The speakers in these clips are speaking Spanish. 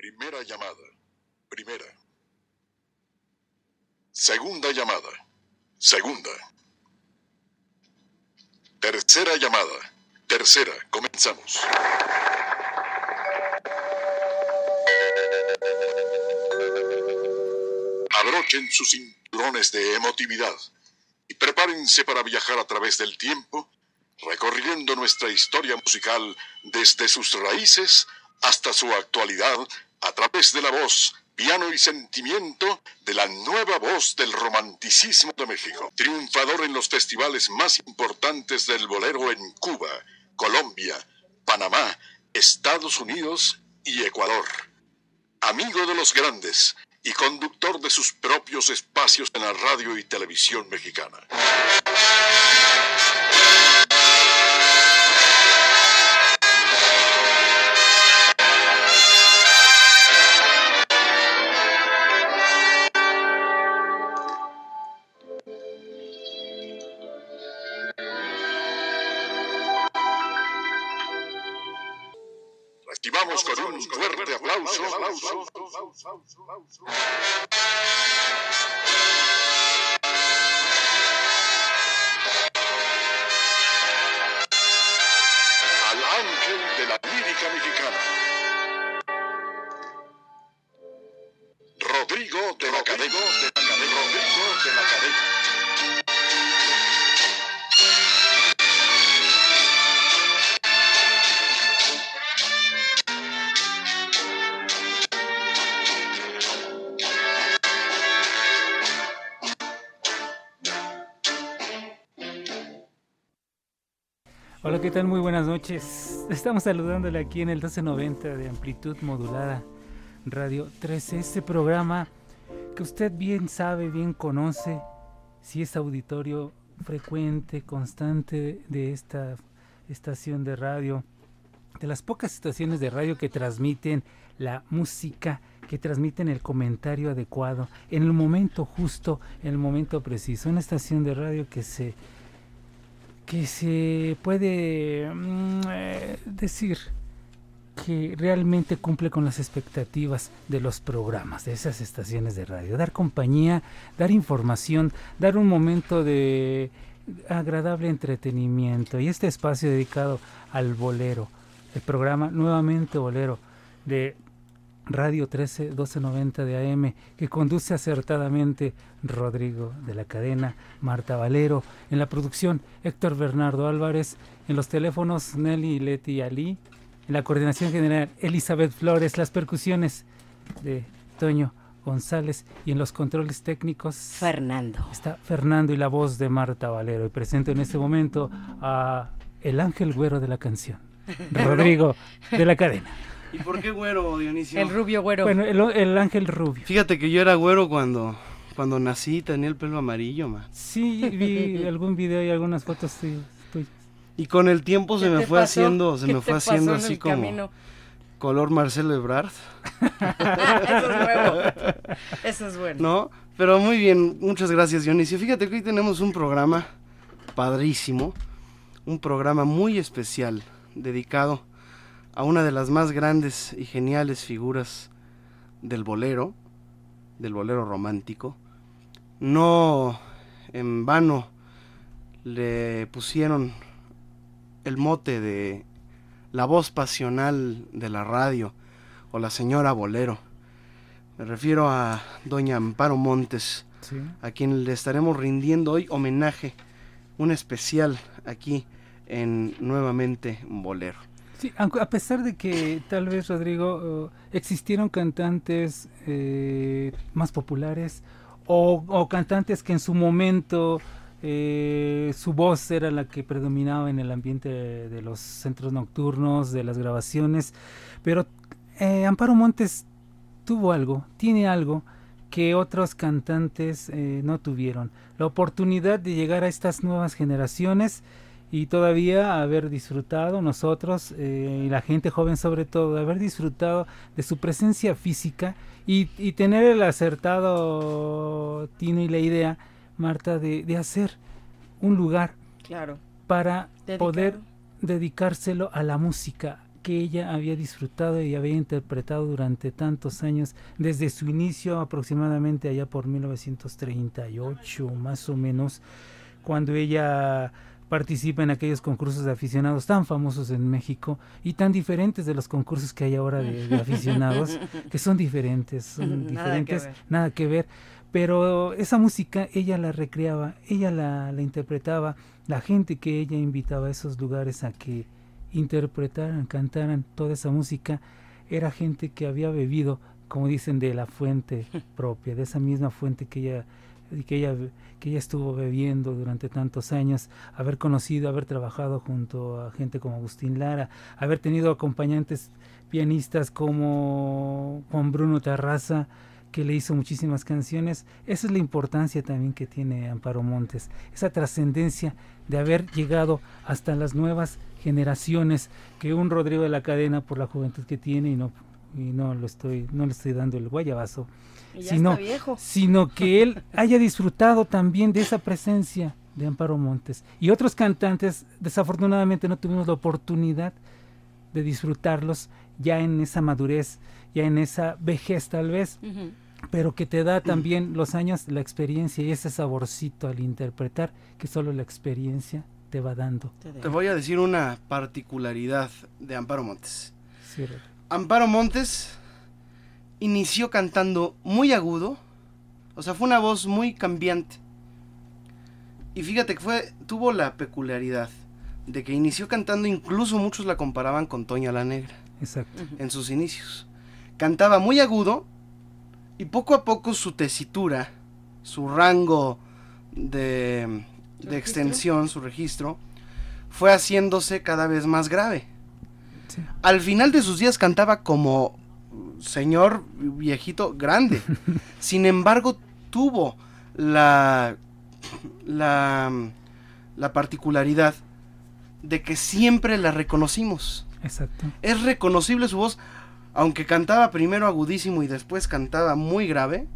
Primera llamada. Primera. Segunda llamada. Segunda. Tercera llamada. Tercera. Comenzamos. Abrochen sus cinturones de emotividad y prepárense para viajar a través del tiempo, recorriendo nuestra historia musical desde sus raíces hasta su actualidad a través de la voz, piano y sentimiento de la nueva voz del romanticismo de México. Triunfador en los festivales más importantes del bolero en Cuba, Colombia, Panamá, Estados Unidos y Ecuador. Amigo de los grandes y conductor de sus propios espacios en la radio y televisión mexicana. Sausur. ¿Qué tal? Muy buenas noches. Estamos saludándole aquí en el 1290 de amplitud modulada Radio 13. Este programa que usted bien sabe, bien conoce, si es auditorio frecuente, constante de esta estación de radio, de las pocas estaciones de radio que transmiten la música, que transmiten el comentario adecuado, en el momento justo, en el momento preciso. Una estación de radio que se que se puede mm, eh, decir que realmente cumple con las expectativas de los programas, de esas estaciones de radio. Dar compañía, dar información, dar un momento de agradable entretenimiento. Y este espacio dedicado al bolero, el programa nuevamente bolero de Radio 13 1290 de AM, que conduce acertadamente Rodrigo de la cadena, Marta Valero, en la producción Héctor Bernardo Álvarez, en los teléfonos Nelly Leti Ali, en la coordinación general Elizabeth Flores, las percusiones de Toño González y en los controles técnicos Fernando. Está Fernando y la voz de Marta Valero. Y presento en este momento a el ángel güero de la canción, Rodrigo de la cadena. ¿Y por qué güero, Dionisio? El rubio güero. Bueno, el, el ángel rubio. Fíjate que yo era güero cuando, cuando nací, tenía el pelo amarillo, man. Sí, vi algún video y algunas fotos tuyas. Y con el tiempo se ¿Qué me fue pasó? haciendo, se ¿Qué me fue haciendo en así como camino? color Marcelo Ebrard, Eso es nuevo. Eso es bueno. ¿no? Pero muy bien, muchas gracias, Dionisio. Fíjate que hoy tenemos un programa padrísimo, un programa muy especial dedicado a una de las más grandes y geniales figuras del bolero, del bolero romántico. No en vano le pusieron el mote de la voz pasional de la radio o la señora bolero. Me refiero a doña Amparo Montes, Sí. a quien le estaremos rindiendo hoy homenaje, un especial aquí en Nuevamente Bolero. Sí, a pesar de que tal vez, Rodrigo, eh, existieron cantantes eh, más populares o, cantantes que en su momento eh, su voz era la que predominaba en el ambiente de los centros nocturnos, de las grabaciones, pero eh, Amparo Montes tuvo algo, tiene algo que otros cantantes no tuvieron. La oportunidad de llegar a estas nuevas generaciones y todavía haber disfrutado nosotros eh, y la gente joven sobre todo, haber disfrutado de su presencia física y, y tener el acertado tino y la idea, Marta, de, de hacer un lugar Claro. para poder dedicárselo a la música que ella había disfrutado y había interpretado durante tantos años, desde su inicio aproximadamente allá por 1938 más o menos, cuando ella participa en aquellos concursos de aficionados tan famosos en México y tan diferentes de los concursos que hay ahora de, aficionados, que son diferentes, son diferentes, nada que ver. Pero esa música ella la recreaba, ella la, la interpretaba, la gente que ella invitaba a esos lugares a que interpretaran, cantaran toda esa música, era gente que había bebido, como dicen, de la fuente propia, de esa misma fuente que ella, que ella, que ella estuvo bebiendo durante tantos años, haber conocido, haber trabajado junto a gente como Agustín Lara, haber tenido acompañantes pianistas como Juan Bruno Terraza, que le hizo muchísimas canciones. Esa es la importancia también que tiene Amparo Montes, esa trascendencia de haber llegado hasta las nuevas generaciones que un Rodrigo de la Cadena por la juventud que tiene y no y no lo estoy no le estoy dando el guayabazo sino sino que él haya disfrutado también de esa presencia de Amparo Montes. Y otros cantantes desafortunadamente no tuvimos la oportunidad de disfrutarlos ya en esa madurez ya en esa vejez tal vez pero que te da también los años la experiencia y ese saborcito al interpretar que solo la experiencia te va dando. Te voy a decir una particularidad de Amparo Montes. Amparo Montes inició cantando muy agudo, o sea, fue una voz muy cambiante. Y fíjate que fue, tuvo la peculiaridad de que inició cantando, incluso muchos la comparaban con Toña la Negra. Exacto. En sus inicios. Cantaba muy agudo y poco a poco su tesitura, su rango de, de extensión, su registro, fue haciéndose cada vez más grave. Al final de sus días cantaba como señor viejito grande. Sin embargo, tuvo la, la, la particularidad de que siempre la reconocimos. Exacto. Es reconocible su voz, aunque cantaba primero agudísimo y después cantaba muy grave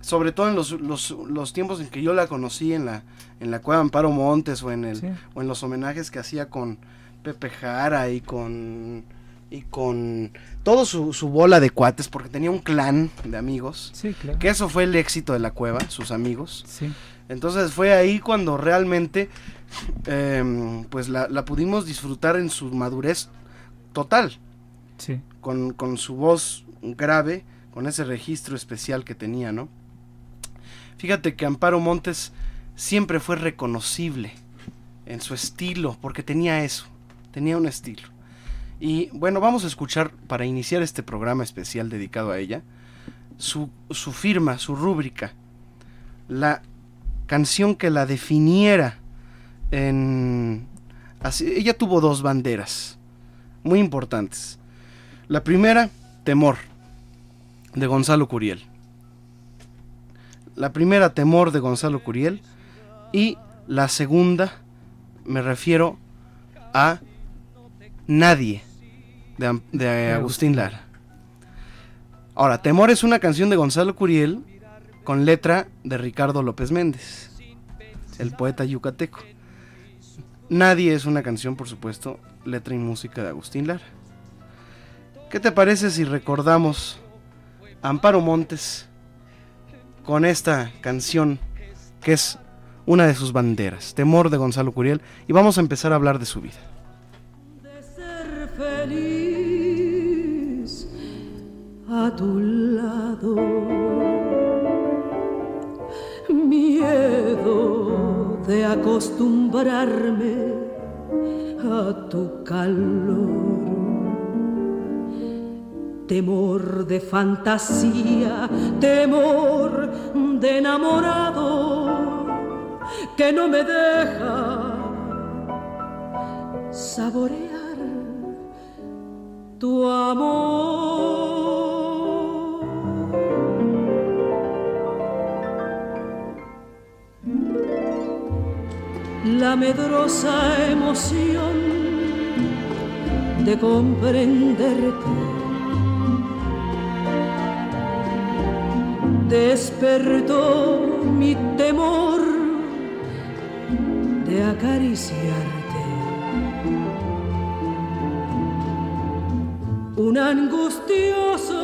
sobre todo en los, los, los, tiempos en que yo la conocí en la, en la Cueva Amparo Montes o en, el, o en los homenajes que hacía con Pepe Jara y con y con todo su, su, bola de cuates, porque tenía un clan de amigos. Sí, claro. Que eso fue el éxito de la cueva, sus amigos. Sí. Entonces fue ahí cuando realmente em, pues la, la, pudimos disfrutar en su madurez total. Sí. Con, con su voz grave, con ese registro especial que tenía, ¿no? Fíjate que Amparo Montes siempre fue reconocible en su estilo, porque tenía eso, tenía un estilo. Y bueno, vamos a escuchar para iniciar este programa especial dedicado a ella, su, su firma, su rúbrica, la canción que la definiera en... ella tuvo dos banderas muy importantes. La primera, Temor, de Gonzalo Curiel. La primera, Temor de Gonzalo Curiel. Y la segunda, me refiero a Nadie de, Agustín Lara. Ahora, Temor es una canción de Gonzalo Curiel con letra de Ricardo López Méndez, el poeta yucateco. Nadie es una canción, por supuesto, letra y música de Agustín Lara. ¿Qué te parece si recordamos a Amparo Montes con esta canción que es una de sus banderas, Temor de Gonzalo Curiel, y vamos a empezar a hablar de su vida. De ser feliz a tu lado, miedo de acostumbrarme a tu calor temor de fantasía, temor de enamorado que no me deja saborear tu amor. La medrosa emoción de comprenderte despertó mi temor de acariciarte. un angustioso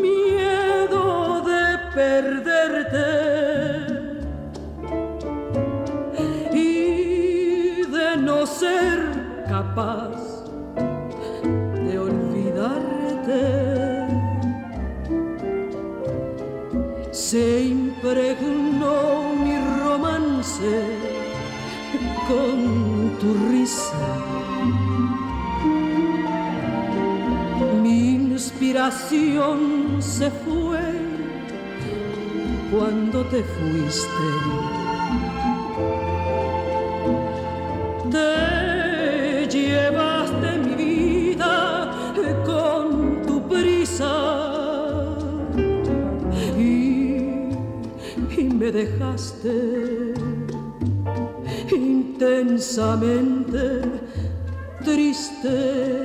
miedo de perderte capaz de olvidarte. Se impregnó mi romance con tu risa. Mi inspiración se fue cuando te fuiste. Dejaste intensamente triste.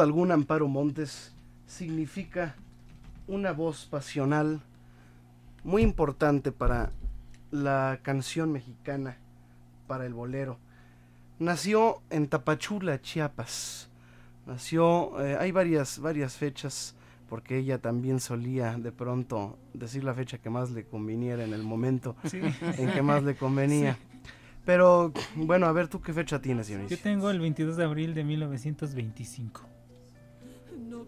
Duda alguna, Amparo Montes significa una voz pasional muy importante para la canción mexicana, para el bolero. Nació en Tapachula, Chiapas. Nació, eh, hay varias, varias fechas, porque ella también solía de pronto decir la fecha que más le conviniera en el momento Sí. en que más le convenía. Pero bueno, a ver, ¿tú qué fecha tienes, Yo Dionisio? tengo el 22 de abril de 1925.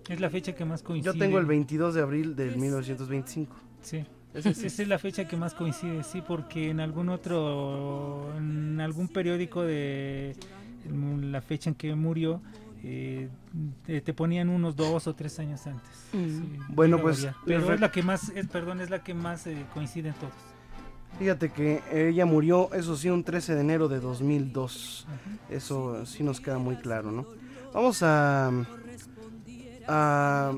Es la fecha que más coincide. Yo tengo el 22 de abril del 1925. Sí. Esa es, esa es la fecha que más coincide, sí, porque en algún otro, en algún periódico de la fecha en que murió, eh, te, ponían unos dos o tres años antes. Sí, Bueno, pues, pero es la que más, es, perdón, es la que más eh, coincide en todos. Fíjate que ella murió, eso sí, un 13 de enero de 2002. Eso sí nos queda muy claro, ¿no? Vamos a, a,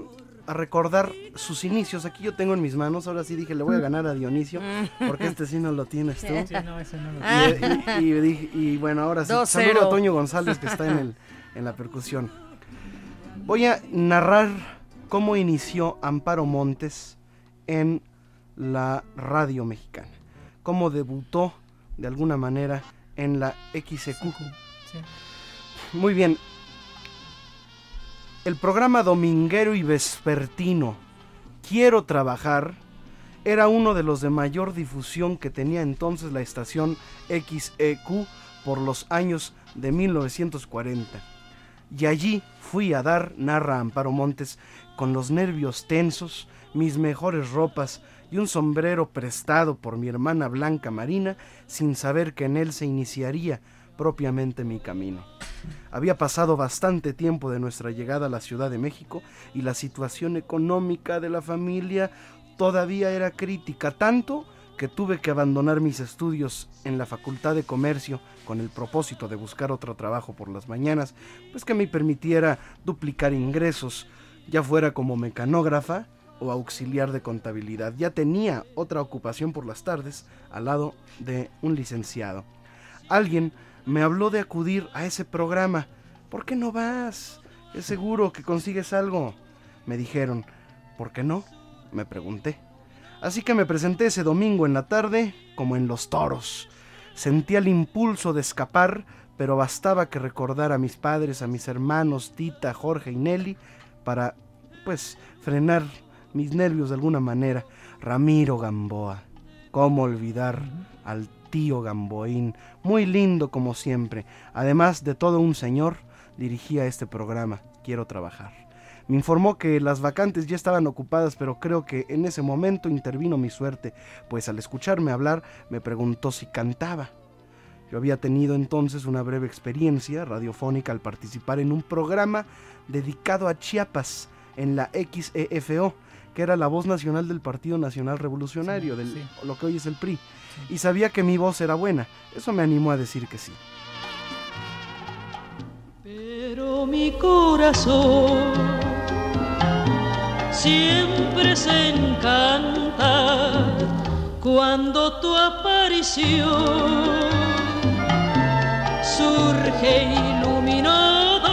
a recordar sus inicios. Aquí yo tengo en mis manos, ahora sí dije, le voy a ganar a Dionisio, porque este sí no lo tienes tú. Sí, no, ese no lo Y, y- y dije- y bueno, ahora sí, 2-0. saludo a Toño González que está en, el, en la percusión. Voy a narrar cómo inició Amparo Montes en la radio mexicana. Cómo debutó de alguna manera en la XEQ. Sí. Muy bien. El programa dominguero y vespertino Quiero trabajar era uno de los de mayor difusión que tenía entonces la estación XEQ por los años de 1940. Y allí fui a dar, narra Amparo Montes, con los nervios tensos, mis mejores ropas y un sombrero prestado por mi hermana Blanca Marina, sin saber que en él se iniciaría propiamente mi camino. Había pasado bastante tiempo de nuestra llegada a la Ciudad de México y la situación económica de la familia todavía era crítica, tanto que tuve que abandonar mis estudios en la Facultad de Comercio con el propósito de buscar otro trabajo por las mañanas, pues que me permitiera duplicar ingresos, ya fuera como mecanógrafa o auxiliar de contabilidad. Ya tenía otra ocupación por las tardes al lado de un licenciado. Alguien me habló de acudir a ese programa. ¿Por qué no vas? Es seguro que consigues algo. Me dijeron, ¿por qué no? Me pregunté. Así que me presenté ese domingo en la tarde como en los toros. Sentía el impulso de escapar, pero bastaba que recordara a mis padres, a mis hermanos Tita, Jorge y Nelly para, pues, frenar mis nervios de alguna manera. Ramiro Gamboa. ¿Cómo olvidar al tío Gamboín? Muy lindo como siempre. Además de todo un señor, dirigía este programa. Quiero trabajar. Me informó que las vacantes ya estaban ocupadas, pero creo que en ese momento intervino mi suerte, pues al escucharme hablar me preguntó si cantaba. Yo había tenido entonces una breve experiencia radiofónica al participar en un programa dedicado a Chiapas en la XEFO, que era la voz nacional del Partido Nacional Revolucionario, de lo que hoy es el PRI. Y sabía que mi voz era buena. Eso me animó a decir que sí. Pero mi corazón siempre se encanta cuando tu aparición surge iluminada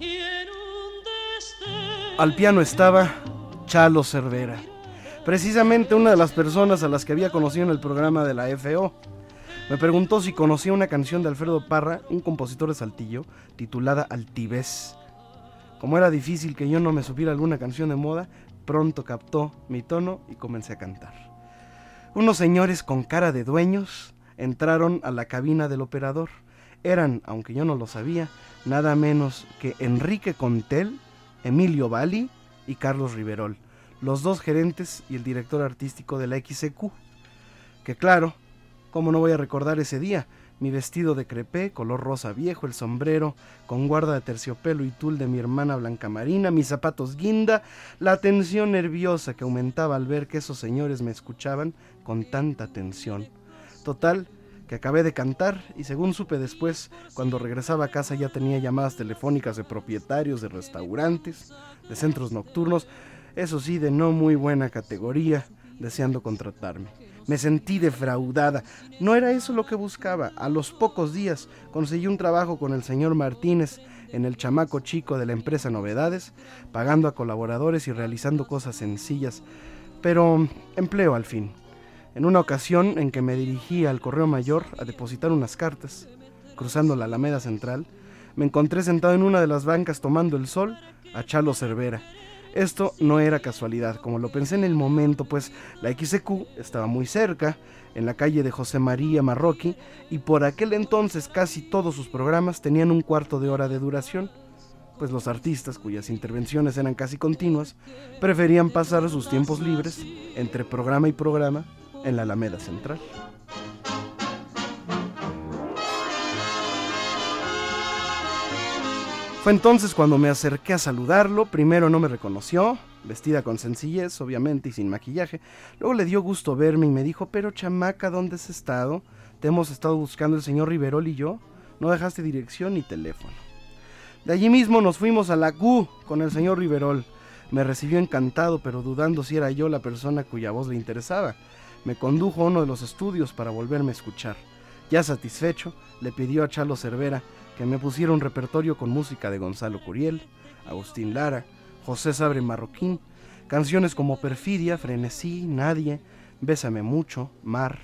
y en un destello... Al piano estaba Chalo Cervera, precisamente una de las personas a las que había conocido en el programa de la FO. Me preguntó si conocía una canción de Alfredo Parra, un compositor de Saltillo, titulada Altivez. Como era difícil que yo no me supiera alguna canción de moda, pronto captó mi tono y comencé a cantar. Unos señores con cara de dueños entraron a la cabina del operador. Eran, aunque yo no lo sabía, nada menos que Enrique Contel, Emilio Bali y Carlos Riverol, los dos gerentes y el director artístico de la XQ. Que claro, ¿cómo no voy a recordar ese día? Mi vestido de crepé, color rosa viejo, el sombrero con guarda de terciopelo y tul de mi hermana Blanca Marina, mis zapatos guinda, la tensión nerviosa que aumentaba al ver que esos señores me escuchaban con tanta atención. Total, que acabé de cantar y según supe después, cuando regresaba a casa ya tenía llamadas telefónicas de propietarios de restaurantes, de centros nocturnos, eso sí, de no muy buena categoría, deseando contratarme. Me sentí defraudada. No era eso lo que buscaba. A los pocos días conseguí un trabajo con el señor Martínez en el chamaco chico de la empresa Novedades, pagando a colaboradores y realizando cosas sencillas, pero empleo al fin. En una ocasión en que me dirigí al Correo Mayor a depositar unas cartas, cruzando la Alameda Central, me encontré sentado en una de las bancas tomando el sol a Chalo Cervera. Esto no era casualidad, como lo pensé en el momento, pues la XQ estaba muy cerca, en la calle de José María Marroquí, y por aquel entonces casi todos sus programas tenían un cuarto de hora de duración, pues los artistas, cuyas intervenciones eran casi continuas, preferían pasar sus tiempos libres entre programa y programa en la Alameda Central. Fue entonces cuando me acerqué a saludarlo. Primero no me reconoció, vestida con sencillez, obviamente, y sin maquillaje. Luego le dio gusto verme y me dijo, pero chamaca, ¿dónde has estado? Te hemos estado buscando el señor Riverol y yo. No dejaste dirección ni teléfono. De allí mismo nos fuimos a la Q con el señor Riverol. Me recibió encantado, pero dudando si era yo la persona cuya voz le interesaba. Me condujo a uno de los estudios para volverme a escuchar. Ya satisfecho, le pidió a Chalo Cervera que me pusiera un repertorio con música de Gonzalo Curiel, Agustín Lara, José Sabre Marroquín, canciones como Perfidia, Frenesí, Nadie, Bésame mucho, Mar.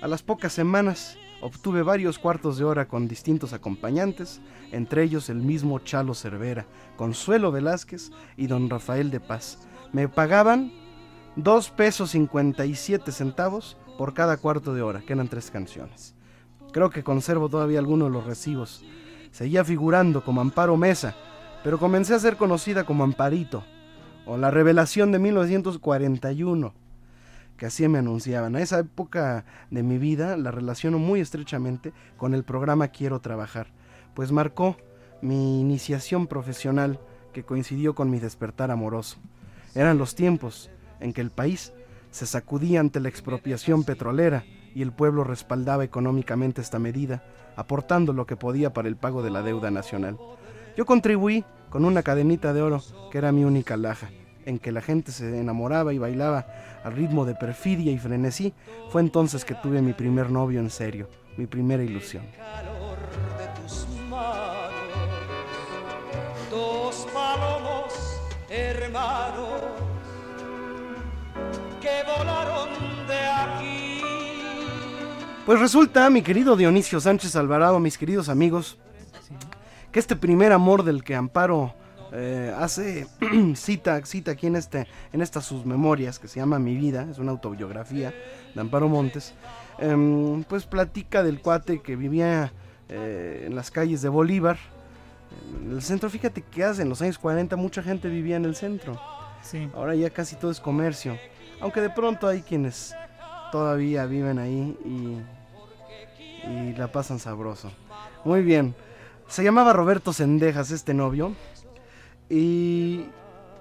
A las pocas semanas obtuve varios cuartos de hora con distintos acompañantes, entre ellos el mismo Chalo Cervera, Consuelo Velázquez y don Rafael de Paz. Me pagaban dos pesos 57 centavos por cada cuarto de hora, que eran tres canciones. Creo que conservo todavía algunos de los recibos. Seguía figurando como Amparo Mesa, pero comencé a ser conocida como Amparito, o la revelación de 1941, que así me anunciaban. A esa época de mi vida la relaciono muy estrechamente con el programa Quiero Trabajar, pues marcó mi iniciación profesional que coincidió con mi despertar amoroso. Eran los tiempos en que el país se sacudía ante la expropiación petrolera y el pueblo respaldaba económicamente esta medida, aportando lo que podía para el pago de la deuda nacional. Yo contribuí con una cadenita de oro que era mi única laja, en que la gente se enamoraba y bailaba al ritmo de perfidia y frenesí. Fue entonces que tuve mi primer novio en serio, mi primera ilusión. Dos palomos hermanos que volaron de aquí. Pues resulta, mi querido Dionisio Sánchez Alvarado, mis queridos amigos, que este primer amor del que Amparo eh, hace cita, cita aquí en, este, en estas sus memorias, que se llama Mi vida, es una autobiografía de Amparo Montes, em, pues platica del cuate que vivía eh, en las calles de Bolívar, En el centro, fíjate que hace en los años 40 mucha gente vivía en el centro. Sí. Ahora ya casi todo es comercio. Aunque de pronto hay quienes todavía viven ahí y, y la pasan sabroso. Muy bien. Se llamaba Roberto Sendejas este novio. Y,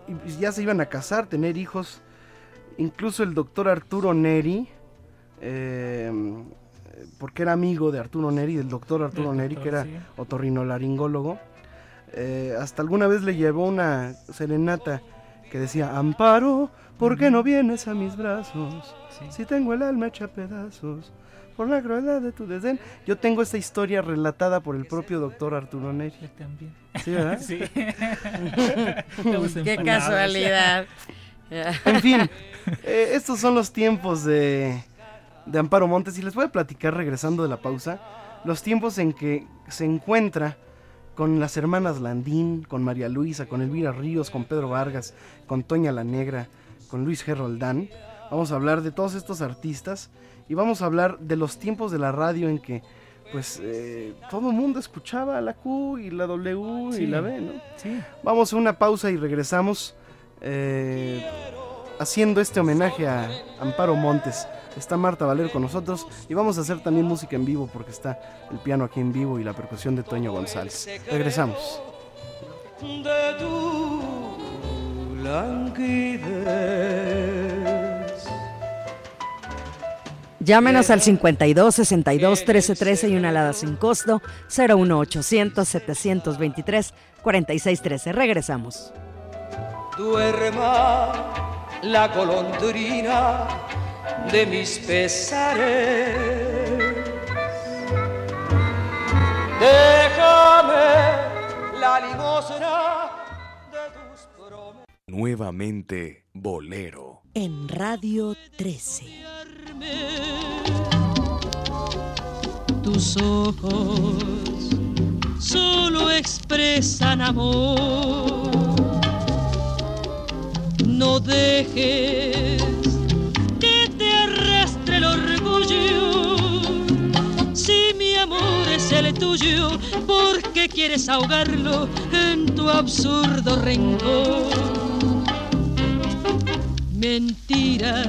y ya se iban a casar, tener hijos. Incluso el doctor Arturo Neri, eh, porque era amigo de Arturo Neri, del doctor Arturo Neri, que era sí. otorrinolaringólogo. Eh, hasta alguna vez le llevó una serenata que decía, Amparo, ¿por qué no vienes a mis brazos? Sí. Si tengo el alma hecha pedazos por la crueldad de tu desdén. Yo tengo esta historia relatada por el propio doctor Arturo Neri. Yo también. ¿Sí, verdad? Sí. Qué casualidad. En fin, eh, estos son los tiempos de, de Amparo Montes y les voy a platicar regresando de la pausa los tiempos en que se encuentra con las hermanas Landín, con María Luisa, con Elvira Ríos, con Pedro Vargas, con Toña la Negra, con Luis G. Roldán. Vamos a hablar de todos estos artistas y vamos a hablar de los tiempos de la radio en que pues eh, todo el mundo escuchaba la Q y la W Sí. y la B, ¿no? Sí. Vamos a una pausa y regresamos eh, haciendo este homenaje a Amparo Montes. Está Marta Valero con nosotros y vamos a hacer también música en vivo porque está el piano aquí en vivo y la percusión de Toño González. Regresamos. de tu languidez. Llámenos al 52 62 13 13 y una alada sin costo 01800 723 46 13. Regresamos. duerma la golondrina de mis pesares. Déjame la limosna de tus promesas. Nuevamente Bolero. En Radio 13. Tus ojos solo expresan amor. No dejes que te arrastre el orgullo. Si mi amor es el tuyo, ¿por qué quieres ahogarlo en tu absurdo rencor? Mentira,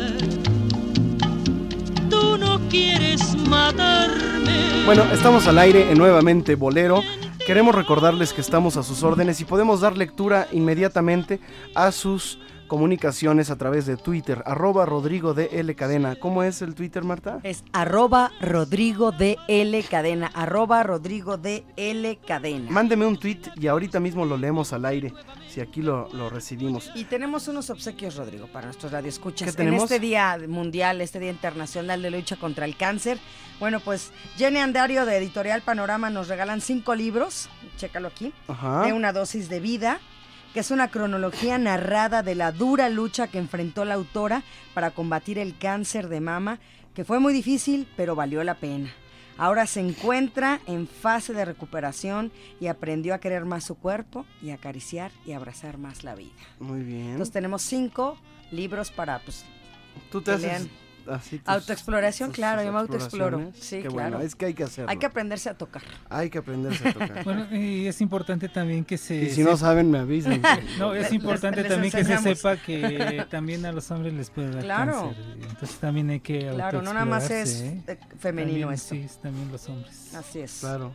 tú no quieres matarme. Bueno, estamos al aire en nuevamente Bolero. Queremos recordarles que estamos a sus órdenes y podemos dar lectura inmediatamente a sus comunicaciones a través de Twitter, arroba Rodrigo de L Cadena. ¿Cómo es el Twitter, Marta? Es arroba Rodrigo de L Cadena. Arroba Rodrigo de L Cadena. Mándeme un tweet y ahorita mismo lo leemos al aire, si aquí lo, lo recibimos. Y tenemos unos obsequios, Rodrigo, para nuestros radioescuchas. En este día mundial, este día internacional de lucha contra el cáncer. Bueno, pues Jenny Andario de Editorial Panorama nos regalan cinco libros, chécalo aquí, Ajá. de una dosis de vida, que es una cronología narrada de la dura lucha que enfrentó la autora para combatir el cáncer de mama, que fue muy difícil, pero valió la pena. Ahora se encuentra en fase de recuperación y aprendió a querer más su cuerpo y acariciar y abrazar más la vida. Muy bien. Entonces tenemos cinco libros para pues Tú te haces. Así tus- Autoexploración, tus claro, yo me autoexploro. Sí, Qué claro. bueno, es que hay que hacerlo. hay que aprenderse a tocar. Hay que aprenderse a tocar. Bueno, y es importante también que se... y si no se- saben, me avisan. No, es importante les también que se sepa que también a los hombres les puede dar Claro. cáncer. Entonces también hay que Claro, no nada más es ¿eh? femenino También, esto. Sí, es también los hombres. Así es. claro.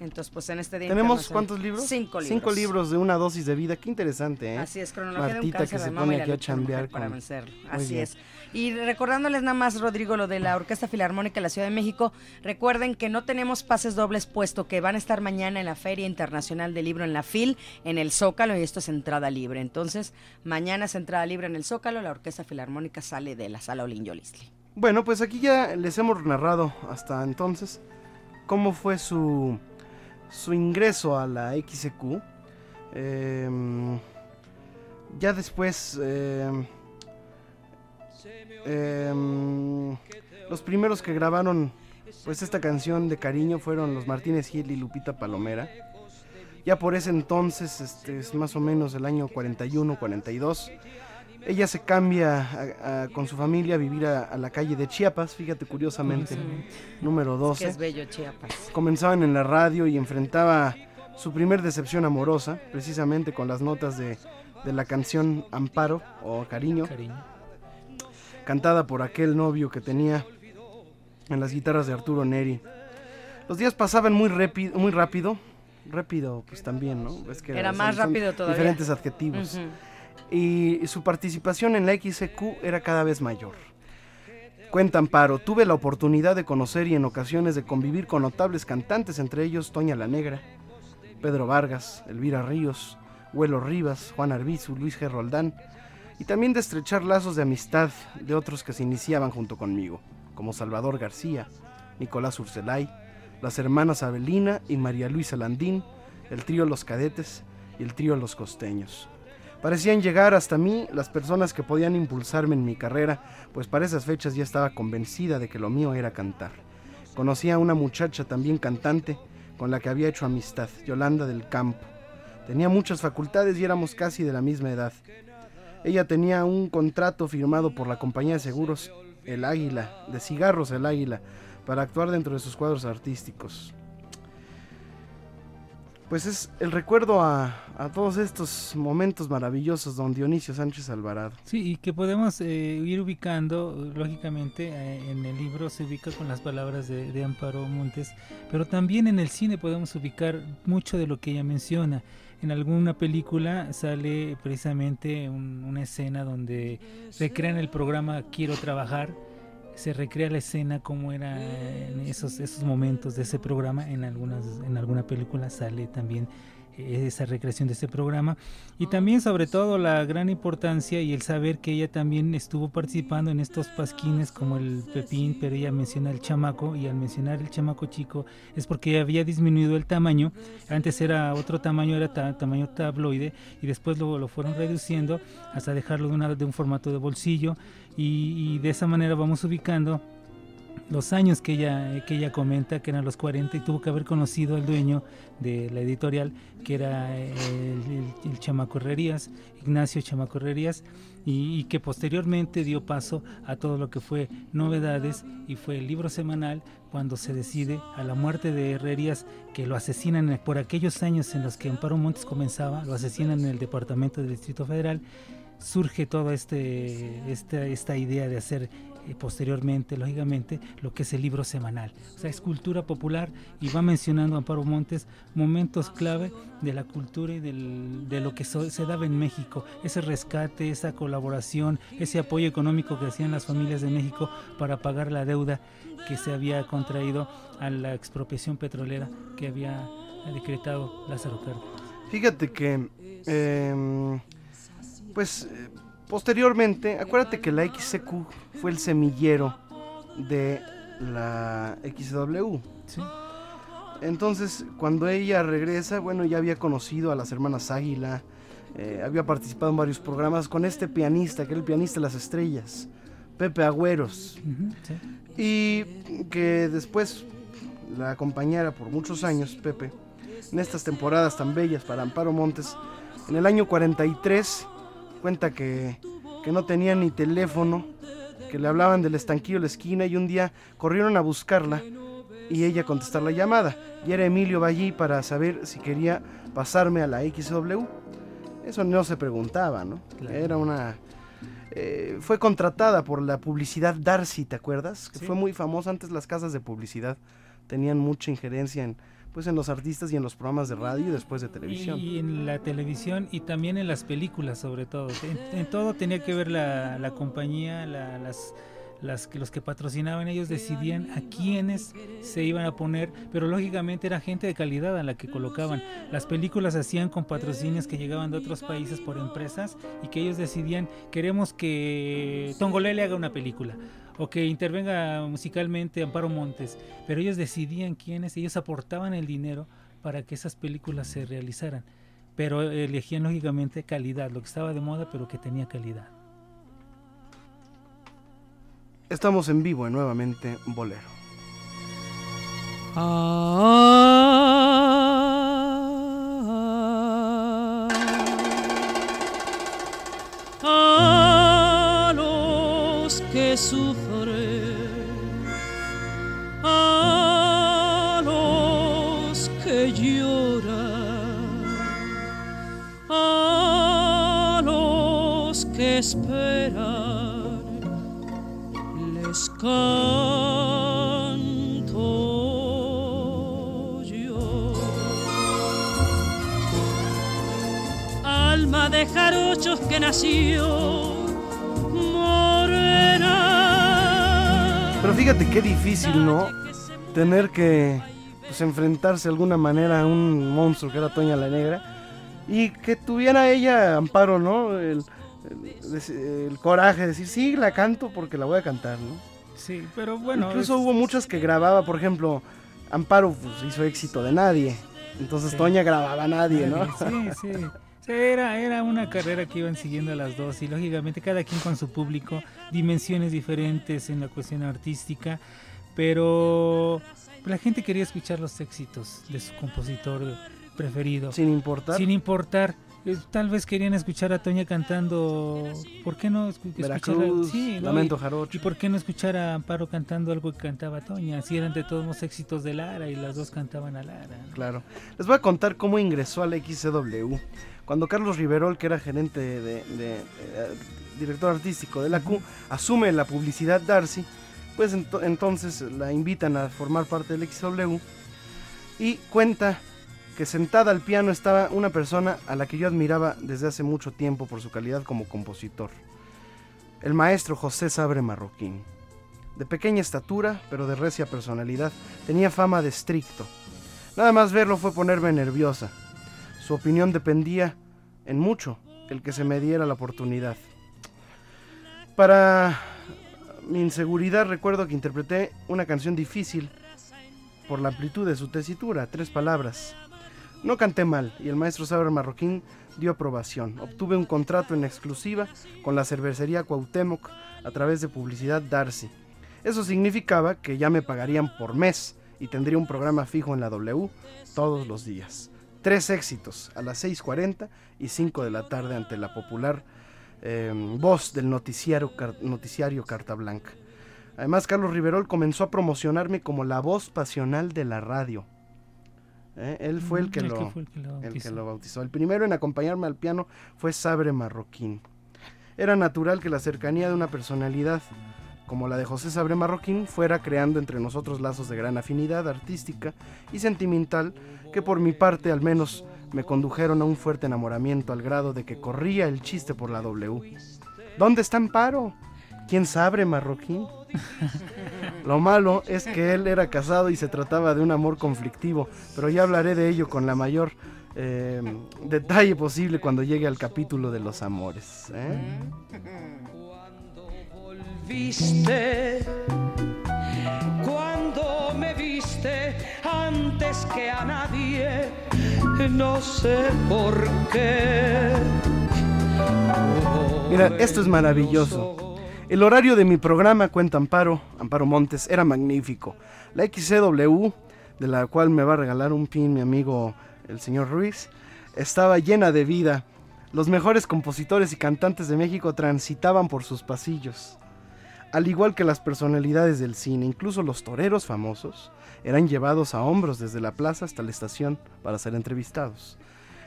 Entonces, pues en este día ¿Tenemos cuántos libros? Cinco libros. Cinco libros de una dosis de vida. Qué interesante, ¿eh? Así es, cronología de un Martita cáncer que de se mama pone y la aquí a de chambear para con- vencerlo. Muy Así es. Y recordándoles nada más, Rodrigo, lo de la Orquesta Filarmónica de la Ciudad de México, recuerden que no tenemos pases dobles puesto que van a estar mañana en la Feria Internacional del Libro en la FIL, en el Zócalo, y esto es entrada libre. Entonces, mañana es entrada libre en el Zócalo, la Orquesta Filarmónica sale de la Sala Olin Yolisli. Bueno, pues aquí ya les hemos narrado hasta entonces cómo fue su, su ingreso a la XQ. Em, ya después, em, em, los primeros que grabaron pues esta canción de cariño fueron los Martínez Gil y Lupita Palomera. Ya por ese entonces, este, es más o menos el año 41, 42. Ella se cambia a- a- con su familia a vivir a, a la calle de Chiapas, fíjate curiosamente, número Que 12. es bello Chiapas. Comenzaban en la radio y enfrentaba su primer decepción amorosa, precisamente con las notas de, de la canción Amparo o Cariño, Cariño. Cantada por aquel novio que tenía en las guitarras de Arturo Neri. Los días pasaban muy, repi- muy rápido, rápido pues también, ¿no? Es que Era más son rápido todavía. Diferentes adjetivos. Y su participación en la XQ era cada vez mayor. Cuenta Amparo, tuve la oportunidad de conocer y en ocasiones de convivir con notables cantantes, entre ellos Toña la Negra, Pedro Vargas, Elvira Ríos, Huelo Rivas, Juan Arbizu, Luis G. Roldán, y también de estrechar lazos de amistad de otros que se iniciaban junto conmigo, como Salvador García, Nicolás Urselay, las hermanas Abelina y María Luisa Landín, el trío Los Cadetes y el trío Los Costeños. Parecían llegar hasta mí las personas que podían impulsarme en mi carrera, pues para esas fechas ya estaba convencida de que lo mío era cantar. Conocí a una muchacha también cantante con la que había hecho amistad, Yolanda del Campo. Tenía muchas facultades y éramos casi de la misma edad. Ella tenía un contrato firmado por la compañía de seguros El Águila, de cigarros El Águila, para actuar dentro de sus cuadros artísticos. Pues es el recuerdo a, a todos estos momentos maravillosos, don Dionisio Sánchez Alvarado. Sí, y que podemos eh, ir ubicando, lógicamente, eh, en el libro se ubica con las palabras de, de Amparo Montes, pero también en el cine podemos ubicar mucho de lo que ella menciona. En alguna película sale precisamente un- una escena donde recrean el programa Quiero trabajar, se recrea la escena como era en esos, esos momentos de ese programa, en, algunas, en alguna película sale también eh, esa recreación de ese programa. Y también sobre todo la gran importancia y el saber que ella también estuvo participando en estos pasquines como el Pepín, pero ella menciona el chamaco y al mencionar el chamaco chico es porque había disminuido el tamaño, antes era otro tamaño, era ta- tamaño tabloide y después lo, lo fueron reduciendo hasta dejarlo de, una- de un formato de bolsillo y, de esa manera vamos ubicando los años que ella, que ella comenta, que eran los 40, y tuvo que haber conocido al dueño de la editorial, que era el, el- el Chamaco Herrerías, Ignacio Chamaco Herrerías, y, y que posteriormente dio paso a todo lo que fue novedades y fue el libro semanal cuando se decide a la muerte de Herrerías que lo asesinan por aquellos años en los que Amparo Montes comenzaba, lo asesinan en el departamento del Distrito Federal, surge toda este, esta, esta idea de hacer eh, posteriormente, lógicamente, lo que es el libro semanal. O sea, es cultura popular y va mencionando Amparo Montes momentos clave de la cultura y del- de lo que se daba en México, ese rescate, esa colaboración, ese apoyo económico que hacían las familias de México para pagar la deuda que se había contraído a la expropiación petrolera que había decretado Lázaro Cárdenas. Fíjate que, em, pues, eh, posteriormente, acuérdate que la XCQ fue el semillero de la XW. ¿sí? Entonces, cuando ella regresa, bueno, ya había conocido a las hermanas Águila, eh, había participado en varios programas con este pianista, que era el pianista de las estrellas, Pepe Agüeros, sí. y que después la acompañara por muchos años, Pepe, en estas temporadas tan bellas para Amparo Montes. En el año 43 cuenta que, que no tenía ni teléfono, que le hablaban del estanquillo de la esquina y un día corrieron a buscarla y ella contestar la llamada. Y era Emilio Ballí para saber si quería pasarme a la XW. Eso no se preguntaba, ¿no? Claro. Era una... eh, fue contratada por la publicidad Darcy, ¿te acuerdas? Que Sí. fue muy famosa antes las casas de publicidad. Tenían mucha injerencia en, pues, en los artistas y en los programas de radio y después de televisión. Y en la televisión y también en las películas, sobre todo. En, todo tenía que ver la, la compañía, la- las, las que los que patrocinaban, ellos decidían a quiénes se iban a poner, pero lógicamente era gente de calidad a la que colocaban. Las películas hacían con patrocinios que llegaban de otros países por empresas y que ellos decidían, queremos que Tongolele haga una película o que intervenga musicalmente Amparo Montes, pero ellos decidían quiénes, ellos aportaban el dinero para que esas películas se realizaran, pero elegían lógicamente calidad, lo que estaba de moda pero que tenía calidad. Estamos en vivo en nuevamente Bolero. a sufre a los que lloran, a los que esperan, les canto yo. Alma de jarochos que nació fíjate qué difícil, ¿no? Tener que pues, enfrentarse de alguna manera a un monstruo que era Toña la Negra y que tuviera ella amparo, ¿no? El, el- el coraje de decir, sí, la canto porque la voy a cantar, ¿no? Sí, pero bueno. Incluso es- hubo muchas que grababa, por ejemplo, Amparo pues, hizo éxito de nadie. Entonces Sí. Toña grababa a nadie, ¿no? Sí, sí. Era, era una carrera que iban siguiendo las dos y lógicamente cada quien con su público, dimensiones diferentes en la cuestión artística, pero la gente quería escuchar los éxitos de su compositor preferido. Sin importar. Sin importar. Eh, Tal vez querían escuchar a Toña cantando. ¿Por qué no escu- escuchar a- sí. Lamento Y- Jarocho. ¿Y por qué no escuchar a Amparo cantando algo que cantaba Toña? Si eran de todos los éxitos de Lara y las dos cantaban a Lara. ¿no? Claro. Les voy a contar cómo ingresó al XCW. Cuando Carlos Riverol, que era gerente de, de- de- eh, director artístico de la Q, asume la publicidad Darcy, pues ento- entonces la invitan a formar parte del XW y cuenta que sentada al piano estaba una persona a la que yo admiraba desde hace mucho tiempo por su calidad como compositor. El maestro José Sabre Marroquín. De pequeña estatura, pero de recia personalidad, tenía fama de estricto. Nada más verlo fue ponerme nerviosa. Su opinión dependía en mucho el que se me diera la oportunidad. Para mi inseguridad recuerdo que interpreté una canción difícil por la amplitud de su tesitura, tres palabras. No canté mal y el maestro Saber Marroquín dio aprobación. Obtuve un contrato en exclusiva con la cervecería Cuauhtémoc a través de publicidad Darcy. Eso significaba que ya me pagarían por mes y tendría un programa fijo en la W todos los días. Tres éxitos a las 6.40 y 5 de la tarde ante la popular eh, voz del noticiario, noticiario Carta Blanca. Además, Carlos Riverol comenzó a promocionarme como la voz pasional de la radio. Eh, Él fue el que, El lo, que fue el que lo el que bautizó. lo bautizó. El primero en acompañarme al piano fue Sabre Marroquín. Era natural que la cercanía de una personalidad como la de José Sabre Marroquín fuera creando entre nosotros lazos de gran afinidad artística y sentimental que por mi parte al menos me condujeron a un fuerte enamoramiento al grado de que corría el chiste por la W. ¿Dónde está Amparo? ¿Quién sabe Marroquín? Lo malo es que él era casado y se trataba de un amor conflictivo, pero ya hablaré de ello con la mayor eh, detalle posible cuando llegue al capítulo de los amores. ¿eh? Viste cuando me viste antes que a nadie, no sé por qué. Mira, esto es maravilloso. El horario de mi programa, cuenta Amparo, Amparo Montes, era magnífico. La XCW, de la cual me va a regalar un pin mi amigo el señor Ruiz, estaba llena de vida. Los mejores compositores y cantantes de México transitaban por sus pasillos. Al igual que las personalidades del cine, incluso los toreros famosos, eran llevados a hombros desde la plaza hasta la estación para ser entrevistados.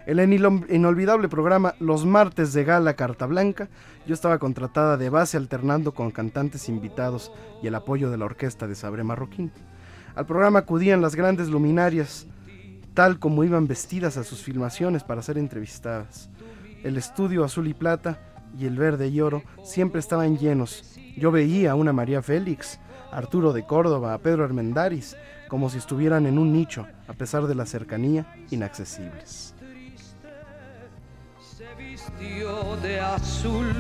En el inol- inolvidable programa Los martes de gala Carta Blanca, yo estaba contratada de base alternando con cantantes invitados y el apoyo de la orquesta de Sabre Marroquín. Al programa acudían las grandes luminarias, tal como iban vestidas a sus filmaciones para ser entrevistadas. El estudio azul y plata y el verde y oro siempre estaban llenos. Yo veía a una María Félix, a Arturo de Córdoba, a Pedro Armendáriz, como si estuvieran en un nicho, a pesar de la cercanía, inaccesibles. se vistió de azul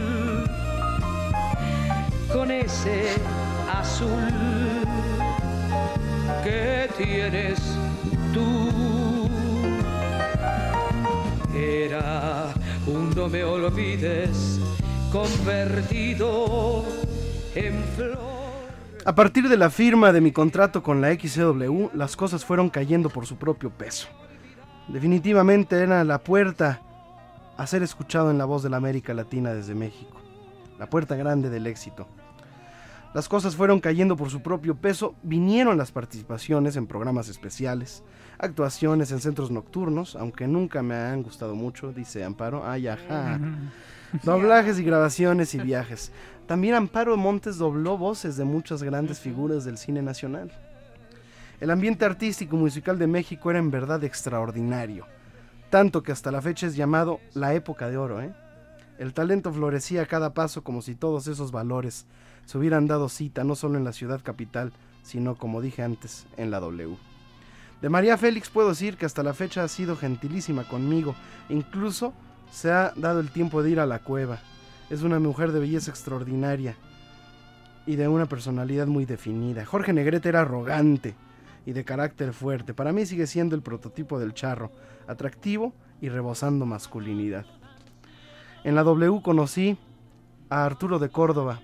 con ese azul que tienes tú. Era no me olvides convertido en flor. A partir de la firma de mi contrato con la XCW, las cosas fueron cayendo por su propio peso. Definitivamente era la puerta a ser escuchado en la voz de la América Latina desde México. La puerta grande del éxito. Las cosas fueron cayendo por su propio peso, vinieron las participaciones en programas especiales, actuaciones en centros nocturnos, aunque nunca me han gustado mucho, dice Amparo. Ay, ajá. Doblajes y grabaciones y viajes. También Amparo Montes dobló voces de muchas grandes figuras del cine nacional. El ambiente artístico y musical de México era en verdad extraordinario, tanto que hasta la fecha es llamado la época de oro. ¿eh? El talento florecía a cada paso como si todos esos valores se hubieran dado cita no solo en la ciudad capital, sino como dije antes, en la W. De María Félix puedo decir que hasta la fecha ha sido gentilísima conmigo, incluso se ha dado el tiempo de ir a la cueva. Es una mujer de belleza extraordinaria y de una personalidad muy definida. Jorge Negrete era arrogante y de carácter fuerte. Para mí sigue siendo el prototipo del charro, atractivo y rebosando masculinidad. En la W conocí a Arturo de Córdoba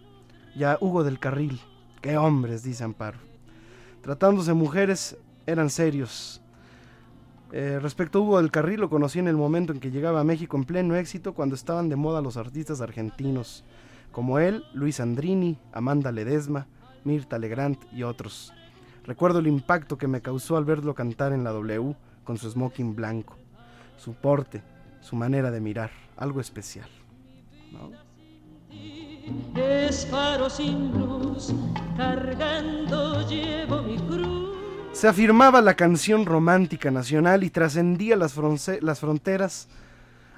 y a Hugo del Carril. ¡Qué hombres! dice Amparo. Tratándose mujeres, eran serios. Eh, respecto a Hugo del Carril, lo conocí en el momento en que llegaba a México en pleno éxito, cuando estaban de moda los artistas argentinos, como él, Luis Andrini, Amanda Ledesma, Mirta Legrand y otros. Recuerdo el impacto que me causó al verlo cantar en la W con su smoking blanco, su porte, su manera de mirar, algo especial. sin luz, cargando llevo mi cruz. Se afirmaba la canción romántica nacional y trascendía las, fronteras,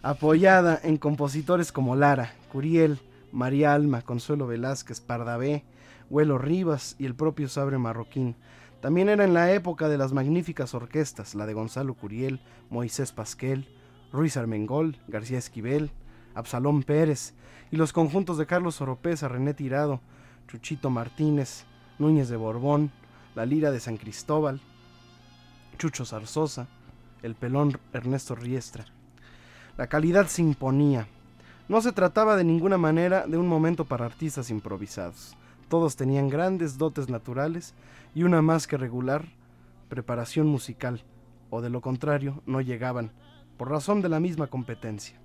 apoyada en compositores como Lara, Curiel, María Alma, Consuelo Velázquez, Pardavé, Huelo Rivas y el propio Sabre Marroquín. También era en la época de las magníficas orquestas, la de Gonzalo Curiel, Moisés Pasquel, Ruiz Armengol, García Esquivel, Absalón Pérez, y los conjuntos de Carlos Oropesa, René Tirado, Chuchito Martínez, Núñez de Borbón, la Lira de San Cristóbal, Chucho Zarzosa, el pelón Ernesto Riestra. La calidad se imponía. No se trataba de ninguna manera de un momento para artistas improvisados. Todos tenían grandes dotes naturales y una más que regular preparación musical, o de lo contrario no llegaban, por razón de la misma competencia.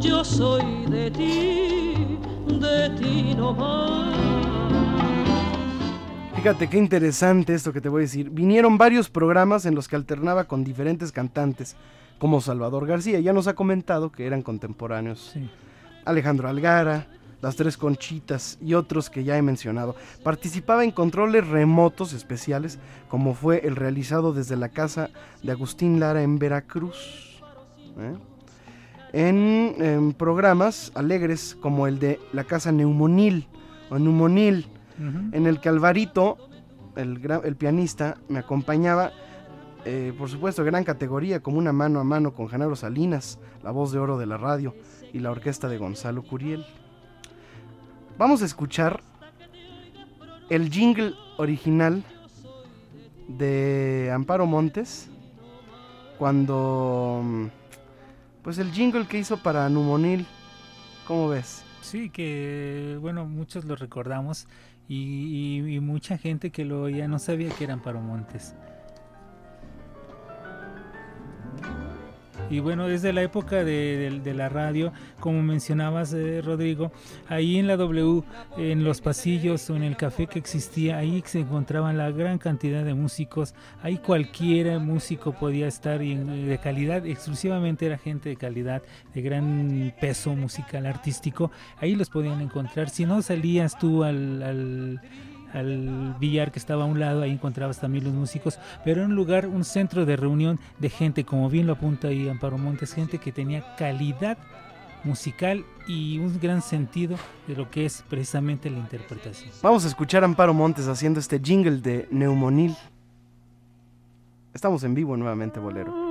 Yo soy de ti de ti no Fíjate qué interesante esto que te voy a decir. Vinieron varios programas en los que alternaba con diferentes cantantes, como Salvador García. Ya nos ha comentado que eran contemporáneos. Alejandro Algara, Las Tres Conchitas y otros que ya he mencionado. Participaba en controles remotos especiales, como fue el realizado desde la casa de Agustín Lara en Veracruz. ¿eh? En, programas alegres como el de la casa Neumonil o Neumonil, en el que Alvarito, el, el pianista, me acompañaba, eh, por supuesto, gran categoría, como una mano a mano con Janaro Salinas, la voz de oro de la radio, y la orquesta de Gonzalo Curiel. Vamos a escuchar el jingle original de Amparo Montes cuando pues el jingle que hizo para Numonil, ¿cómo ves? Sí, que bueno, muchos lo recordamos y, y, mucha gente que lo oía no sabía que eran Montes. Y bueno, desde la época de, la radio, como mencionabas, eh, Rodrigo, ahí en la W, en los pasillos o en el café que existía, ahí se encontraban la gran cantidad de músicos. Ahí cualquier músico podía estar y de calidad, exclusivamente era gente de calidad, de gran peso musical, artístico. Ahí los podían encontrar. Si no salías tú al al billar que estaba a un lado, ahí encontrabas también los músicos, pero era un lugar, un centro de reunión de gente, como bien lo apunta ahí Amparo Montes, gente que tenía calidad musical y un gran sentido de lo que es precisamente la interpretación. Vamos a escuchar Amparo Montes haciendo este jingle de Neumonil. Estamos en vivo nuevamente, Bolero.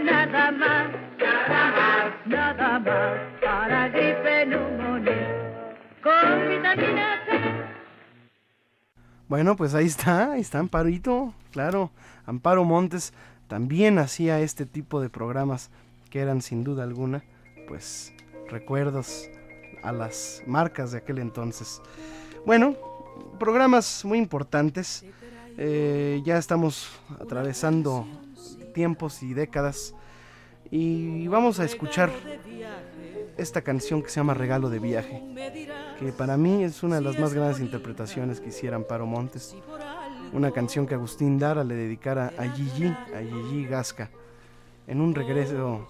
Nada más. Nada más. Nada más para gripe. Con vitamina C. Bueno, pues ahí está, ahí está Amparito, claro. Amparo Montes también hacía este tipo de programas que eran sin duda alguna, pues recuerdos a las marcas de aquel entonces. Bueno, programas muy importantes. Eh, ya estamos atravesando tiempos y décadas y vamos a escuchar esta canción que se llama Regalo de Viaje, que para mí es una de las más grandes interpretaciones que hiciera Amparo Montes. Una canción que Agustín Dara le dedicara a Gigi, a Gigi Gasca, en un regreso,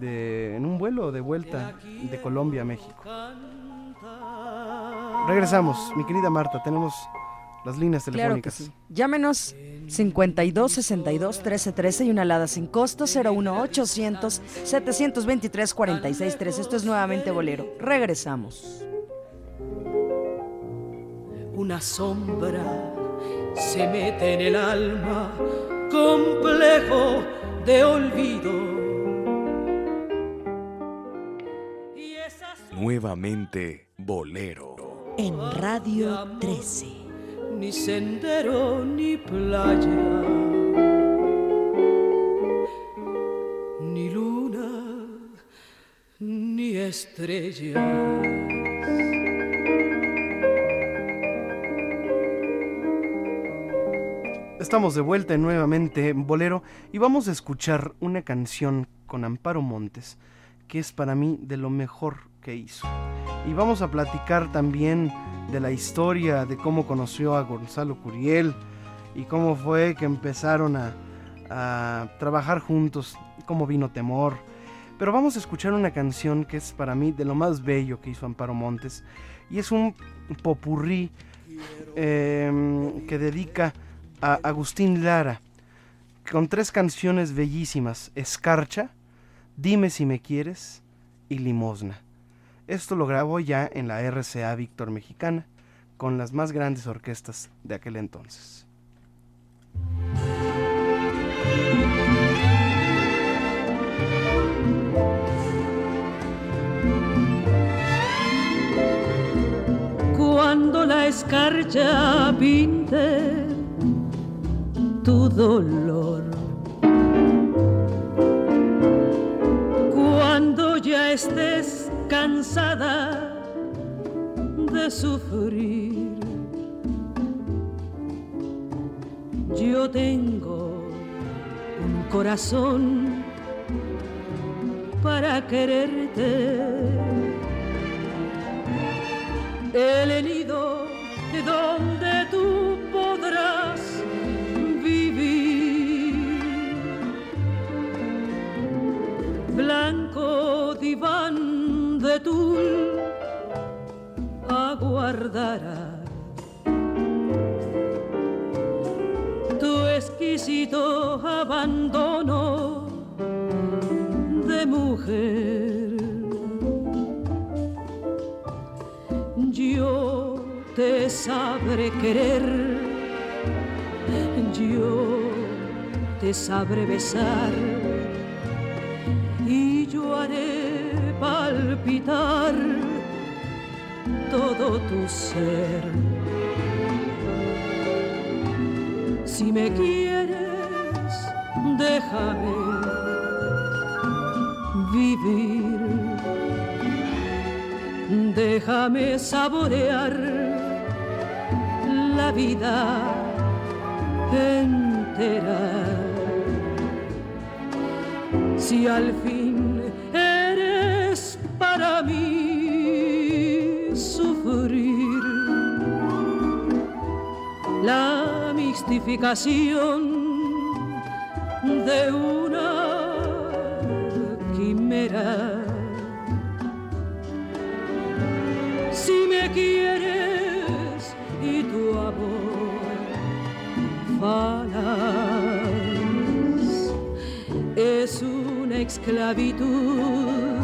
de, en un vuelo de vuelta de Colombia a México. Regresamos, mi querida Marta, tenemos las líneas Claro que telefónicas. sí. Llámenos 52 62 13 13 y una alada sin costo 01 800 723 46 3. Esto es nuevamente Bolero. Regresamos. una sombra se mete en el alma, complejo de olvido. Nuevamente Bolero. En Radio 13. Ni sendero ni playa, ni luna ni estrella. Estamos de vuelta en nuevamente en Bolero y vamos a escuchar una canción con Amparo Montes que es para mí de lo mejor que hizo. Y vamos a platicar también de la historia de cómo conoció a Gonzalo Curiel y cómo fue que empezaron a, trabajar juntos, cómo vino Temor. Pero vamos a escuchar una canción que es para mí de lo más bello que hizo Amparo Montes y es un popurrí eh, que dedica a Agustín Lara con tres canciones bellísimas, Escarcha, Dime si me quieres y Limosna. Esto lo grabó ya en la RCA Víctor Mexicana con las más grandes orquestas de aquel entonces. cuando la escarcha pinte tu dolor. Cuando ya estés cansada de sufrir, yo tengo un corazón para quererte el nido donde tú podrás vivir. Blanco diván de tul aguardará tu exquisito abandono de mujer. Yo te sabré querer, yo te sabré besar palpitar todo tu ser. Si me quieres, déjame vivir. Déjame saborear la vida entera. Si al fin mí sufrir la mistificación de una quimera. si me quieres y tu amor falaz es una esclavitud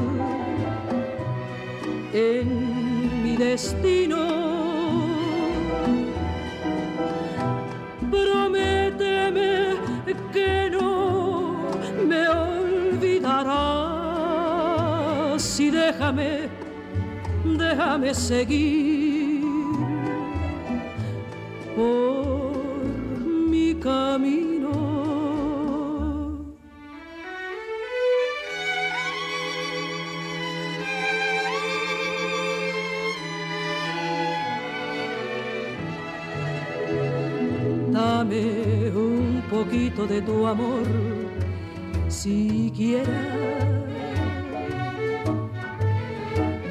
en mi destino. Prométeme que no me olvidarás y déjame déjame seguir amor, siquiera.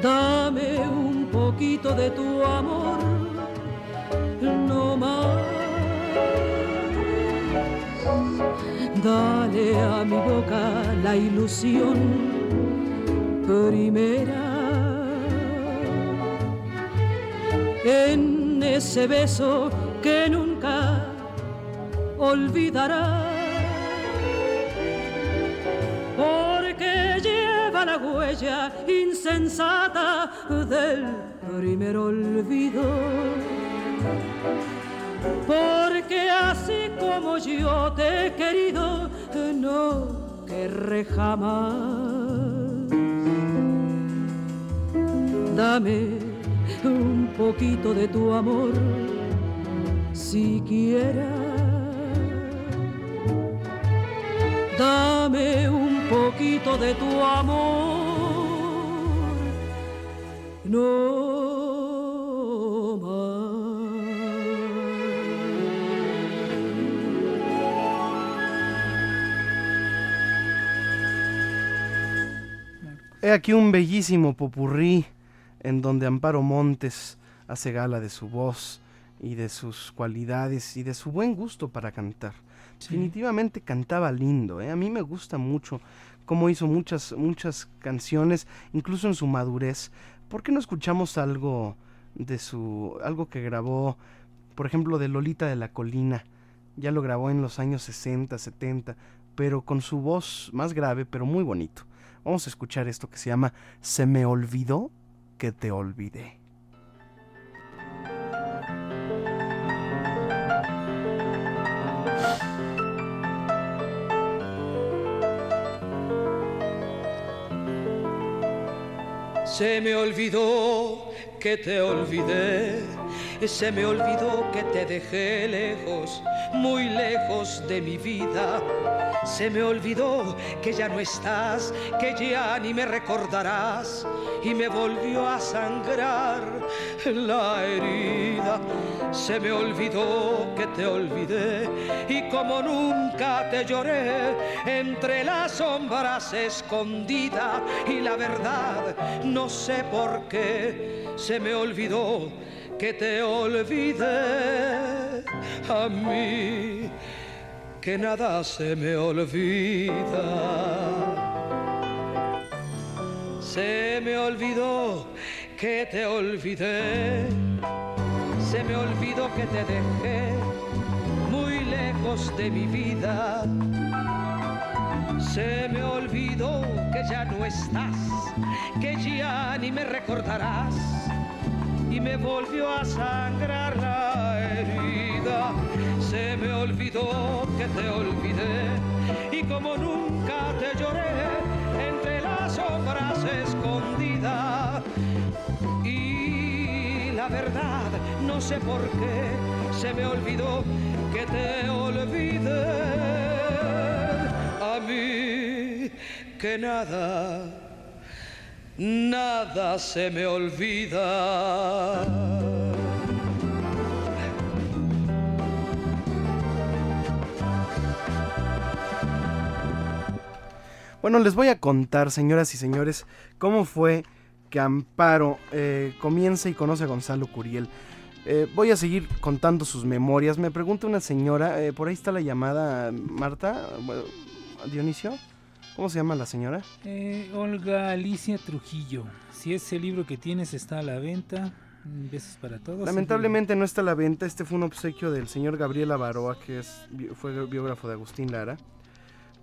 Dame un poquito de tu amor, no más. Dale a mi boca la ilusión primera. En ese beso que nunca olvidará. Primer olvido. Porque así como yo te he querido, no querré jamás. Dame un poquito de tu amor siquiera. Dame un poquito de tu amor. No He aquí un bellísimo popurrí en donde Amparo Montes hace gala de su voz y de sus cualidades y de su buen gusto para cantar. Definitivamente cantaba lindo, ¿eh? a mí me gusta mucho cómo hizo muchas, muchas canciones, incluso en su madurez. ¿Por qué no escuchamos algo de su, algo que grabó, por ejemplo, de Lolita de la Colina? Ya lo grabó en los años 60, 70, pero con su voz más grave, pero muy bonito. Vamos a escuchar esto que se llama Se me olvidó que te olvidé. Se me olvidó que te olvidé, se me olvidó que te dejé lejos, muy lejos de mi vida. Se me olvidó que ya no estás, que ya ni me recordarás y me volvió a sangrar la herida. Se me olvidó que te olvidé y como nunca te lloré entre las sombras escondida y la verdad no sé por qué se me olvidó que te olvidé a mí que nada se me olvida. Se me olvidó que te olvidé, se me olvidó que te dejé muy lejos de mi vida. Se me olvidó que ya no estás, que ya ni me recordarás y me volvió a sangrar la herida. Se me olvidó que te olvidé y como nunca te lloré entre las sombras escondida. Y la verdad, no sé por qué, se me olvidó que te olvidé. A mí que nada nada se me olvida. Bueno, les voy a contar, señoras y señores, cómo fue que Amparo eh, comienza y conoce a Gonzalo Curiel. Eh, voy a seguir contando sus memorias. Me pregunta una señora, eh, por ahí está la llamada Marta, bueno, Dionisio. ¿Cómo se llama la señora? Eh, Olga Alicia Trujillo. Si ese libro que tienes está a la venta, besos para todos. Lamentablemente no está a la venta. Este fue un obsequio del señor Gabriel Avaroa, que es, fue biógrafo de Agustín Lara.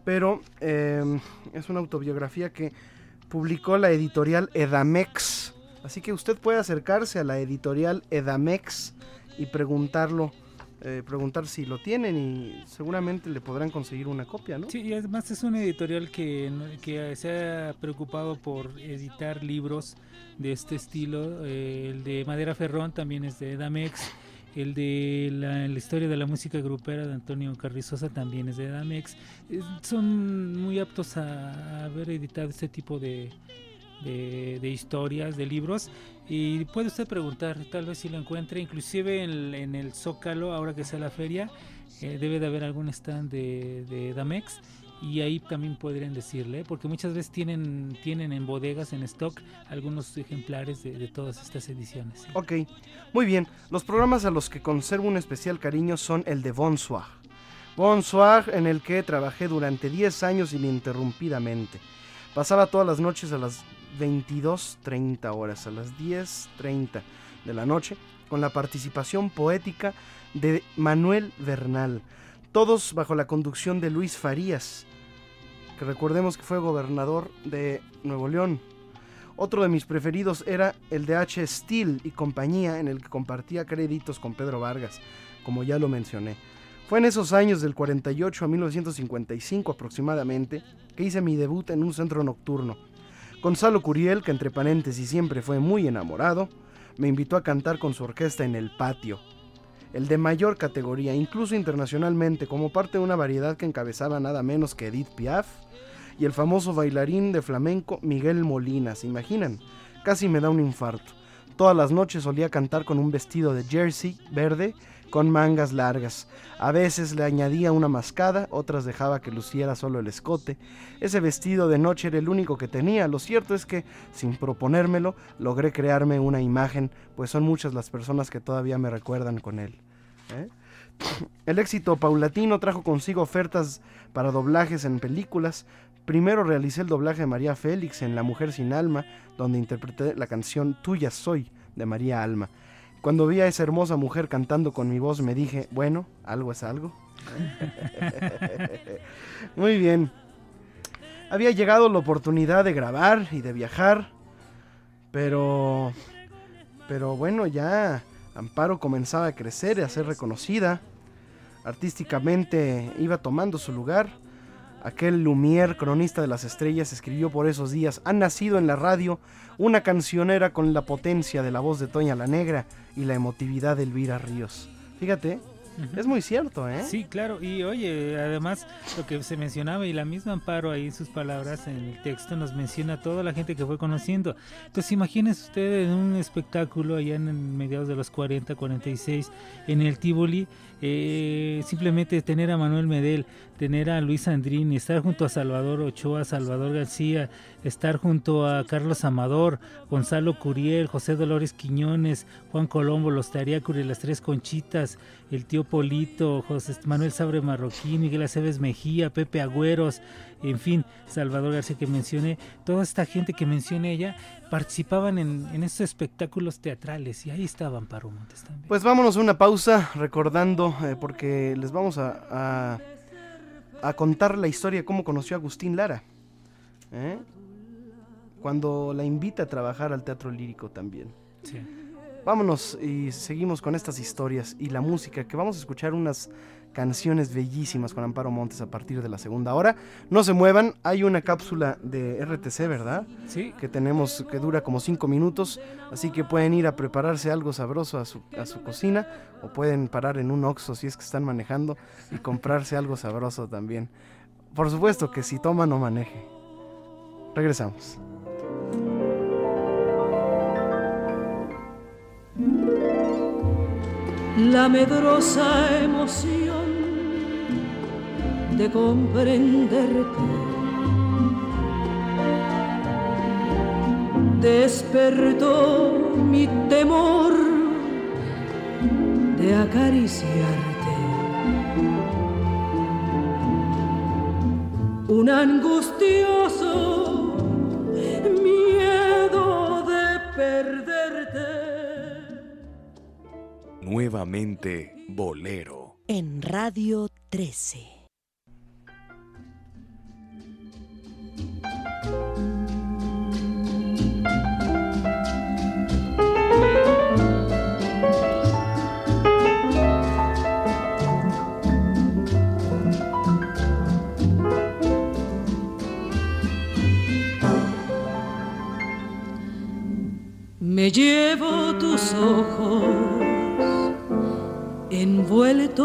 Pero es una autobiografía que publicó la editorial Edamex. Así que usted puede acercarse a la editorial Edamex y preguntarlo eh, preguntar si lo tienen y seguramente le podrán conseguir una copia, ¿no? Sí, y además es una editorial que, que se ha preocupado por editar libros de este estilo. Eh, el de Madera Ferrón también es de Damex. El de la, historia de la música grupera de Antonio Carrizosa también es de Damex. Eh, son muy aptos a haber editado este tipo de, de, historias, de libros. Y puede usted preguntar, tal vez si lo encuentre, inclusive en, el Zócalo, ahora que sea la feria, eh, debe de haber algún stand de, Damex y ahí también podrían decirle, porque muchas veces tienen, tienen en bodegas, en stock, algunos ejemplares de, de todas estas ediciones. ¿sí? Ok, muy bien. Los programas a los que conservo un especial cariño son el de Bonsoir. Bonsoir, en el que trabajé durante 10 años ininterrumpidamente. Pasaba todas las noches a las 22.30 horas, a las 10.30 de la noche, con la participación poética de Manuel Bernal. Todos bajo la conducción de Luis Farías, que recordemos que fue gobernador de Nuevo León. Otro de mis preferidos era el de H. Steele y compañía, en el que compartía créditos con Pedro Vargas, como ya lo mencioné. Fue en esos años del 48 a 1955 aproximadamente que hice mi debut en un centro nocturno. Gonzalo Curiel, que entre paréntesis siempre fue muy enamorado, me invitó a cantar con su orquesta en el patio. El de mayor categoría, incluso internacionalmente, como parte de una variedad que encabezaba nada menos que Edith Piaf y el famoso bailarín de flamenco Miguel Molina. ¿Se imaginan? Casi me da un infarto. Todas las noches solía cantar con un vestido de jersey verde con mangas largas. A veces le añadía una mascada, otras dejaba que luciera solo el escote. Ese vestido de noche era el único que tenía. Lo cierto es que, sin proponérmelo, logré crearme una imagen, pues son muchas las personas que todavía me recuerdan con él. ¿Eh? El éxito paulatino trajo consigo ofertas para doblajes en películas. Primero realicé el doblaje de María Félix en La Mujer sin Alma, donde interpreté la canción Tuya Soy de María Alma. Cuando vi a esa hermosa mujer cantando con mi voz me dije, bueno, algo es algo. Muy bien. Había llegado la oportunidad de grabar y de viajar, pero... Pero bueno, ya Amparo comenzaba a crecer y a ser reconocida. Artísticamente iba tomando su lugar. Aquel Lumière, cronista de las estrellas, escribió por esos días, ha nacido en la radio una cancionera con la potencia de la voz de Toña la Negra y la emotividad de Elvira Ríos. Fíjate, es muy cierto, ¿eh? Sí, claro. Y oye, además lo que se mencionaba y la misma Amparo ahí en sus palabras en el texto nos menciona a toda la gente que fue conociendo. Entonces imagínense usted en un espectáculo allá en mediados de los 40, 46 en el Tivoli, eh, simplemente tener a Manuel Medel, tener a Luis Andrini, estar junto a Salvador Ochoa, Salvador García, estar junto a Carlos Amador, Gonzalo Curiel, José Dolores Quiñones, Juan Colombo, Los Tariacuri, Las Tres Conchitas, el tío Polito, José Manuel Sabre Marroquín, Miguel Aceves Mejía, Pepe Agüeros, en fin, Salvador García que mencioné, toda esta gente que mencioné ella, participaban en, en estos espectáculos teatrales y ahí estaban Amparo Montes también. Pues vámonos a una pausa recordando, eh, porque les vamos a, a, a contar la historia de cómo conoció a Agustín Lara. ¿eh? Cuando la invita a trabajar al teatro lírico también. Sí. Vámonos y seguimos con estas historias y la música, que vamos a escuchar unas canciones bellísimas con Amparo Montes a partir de la segunda hora. No se muevan, hay una cápsula de RTC, ¿verdad? Sí. Que tenemos, que dura como cinco minutos, así que pueden ir a prepararse algo sabroso a su, a su cocina o pueden parar en un Oxxo si es que están manejando y comprarse algo sabroso también. Por supuesto que si toma no maneje. Regresamos. la medrosa emoción de comprenderte. Despertó mi temor de acariciarte. Un angustioso miedo de perderte. Nuevamente Bolero. En Radio 13. Me llevo tus ojos envueltos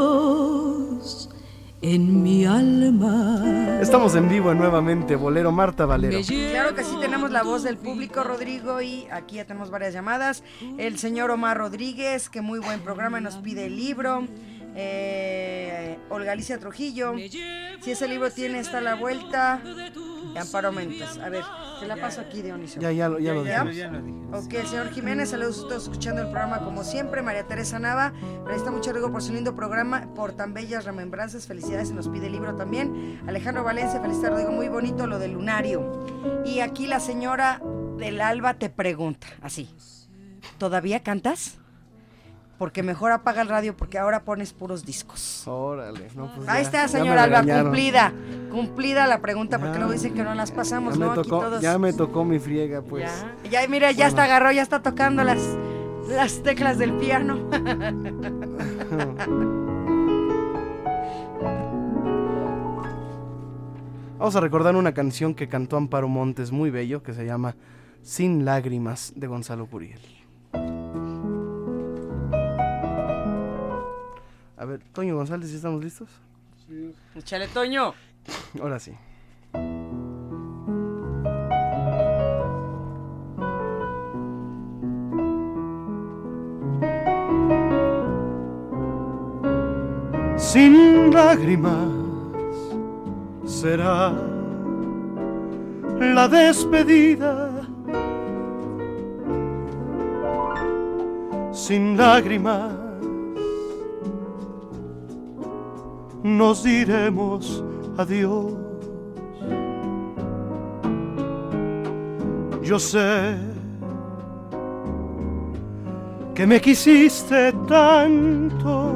en mi alma. Estamos en vivo nuevamente, Bolero Marta Valero. Claro que sí, tenemos la voz del público, Rodrigo, y aquí ya tenemos varias llamadas. El señor Omar Rodríguez, que muy buen programa, nos pide el libro. Eh, Olga Alicia Trujillo, si ese libro tiene está a la vuelta. Amparo Méndez. A ver, te la paso aquí, Dionisio. Ya, ya, lo- ya lo ¿Ya? lo dije. Ok, el señor Jiménez, saludos a todos escuchando el programa como siempre. María Teresa Nava, felicita mucho Rodrigo por su lindo programa, por tan bellas remembranzas. Felicidades, se nos pide el libro también. Alejandro Valencia, felicita Rodrigo, muy bonito lo del lunario. Y aquí la señora del Alba te pregunta, así, ¿todavía cantas? Porque mejor apaga el radio porque ahora pones puros discos. Órale, no, pues Ahí ya- está, ya señor me Alba, regañaron. cumplida. Cumplida la pregunta, porque luego dicen que no las pasamos, Ya ¿no? Aquí tocó, todos. ya me tocó mi friega, pues. Ya, ya mira, ya está agarró, ya está tocando las, las teclas del piano. Vamos a recordar una canción que cantó Amparo Montes muy bello que se llama Sin lágrimas de Gonzalo Curiel. A ver, Toño González, ¿ya estamos listos? Échale, Toño. Ahora sí. Sin lágrimas será la despedida. Sin lágrimas nos diremos adiós. Yo sé que me quisiste tanto.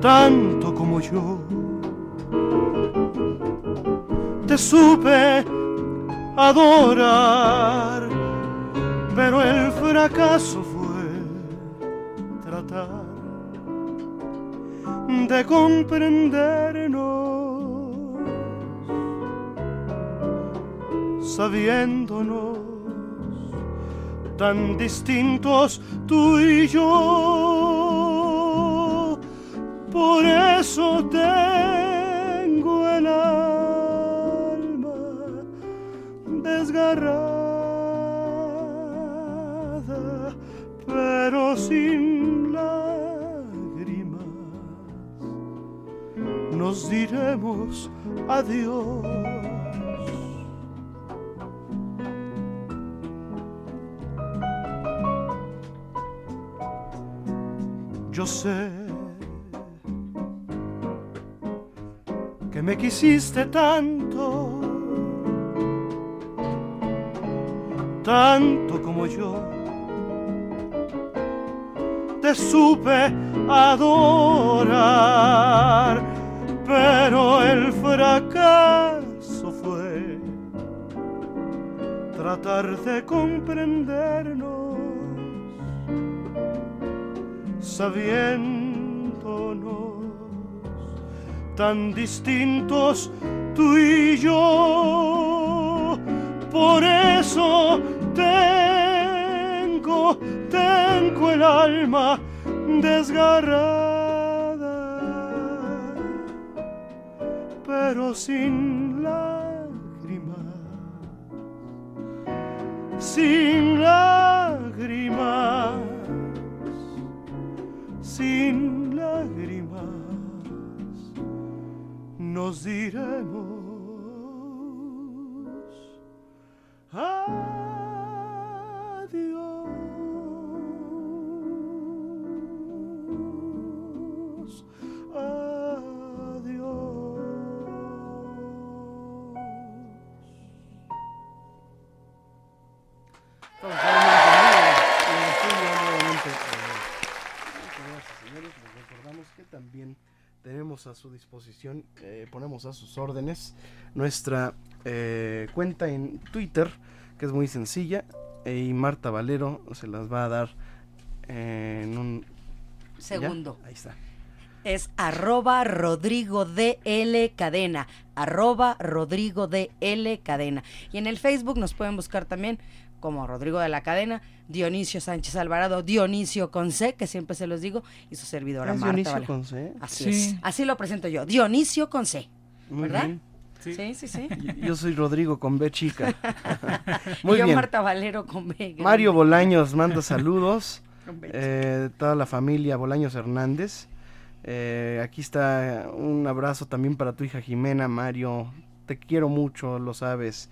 Tanto como yo te supe adorar, pero el fracaso de comprendernos, sabiéndonos tan distintos tú y yo. Por eso tengo el alma desgarrada, nos diremos adiós. Yo sé que me quisiste tanto, tanto como yo. Te supe adorar, pero el fracaso fue tratar de comprendernos sabiéndonos tan distintos tú y yo. Por eso tengo, tengo el alma desgarrada, pero sin lágrimas, sin lágrimas. Sin lágrimas. Nos diremos tenemos a su disposición, eh, ponemos a sus órdenes nuestra eh, cuenta en Twitter, que es muy sencilla, eh, y Marta Valero se las va a dar en un ¿Ya? Segundo. Ahí está. Es arroba Rodrigo DL Cadena. Arroba Rodrigo DL Cadena. Y en el Facebook nos pueden buscar también como Rodrigo de la Cadena, Dionisio Sánchez Alvarado, Dionisio con C, que siempre se los digo, y su servidora ¿Es Marta. Dionisio Valero. con C? Así Sí. es. Así lo presento yo. Dionisio con C. Muy ¿Verdad? bien. Sí, sí, sí. Yo soy Rodrigo con B chica. Muy y yo bien. Marta Valero con B. grande. Mario Bolaños manda saludos. Con B. eh, toda la familia Bolaños Hernández. Eh, aquí está un abrazo también para tu hija Jimena, Mario. Te quiero mucho, lo sabes.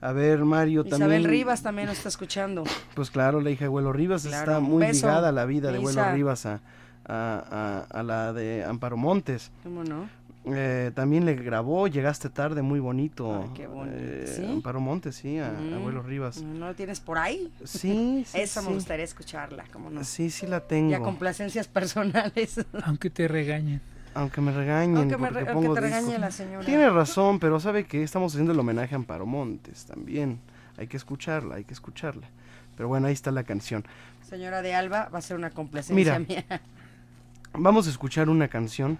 A ver, Mario Isabel también. Rivas también nos está escuchando. Pues claro, la hija de Abuelo Rivas Claro, está muy beso, ligada a la vida de Abuelo Isa. Rivas, a, a- a- a la de Amparo Montes. ¿Cómo no? Eh, también le grabó Llegaste tarde, muy bonito. Ay, qué bonito. eh, ¿Sí? Amparo Montes, sí, a, a Mm. Abuelo Rivas. ¿No lo tienes por ahí? Sí, sí, Esa me gustaría escucharla, ¿cómo no? Sí, sí la tengo. Ya complacencias personales. Aunque te regañen. Aunque me regañen. Aunque, me porque re- pongo aunque te discos. regañe la señora. Tiene razón, pero sabe que estamos haciendo el homenaje a Amparo Montes también. Hay que escucharla, hay que escucharla. Pero bueno, ahí está la canción. Señora de Alba, va a ser una complacencia Mira. mía. Vamos a escuchar una canción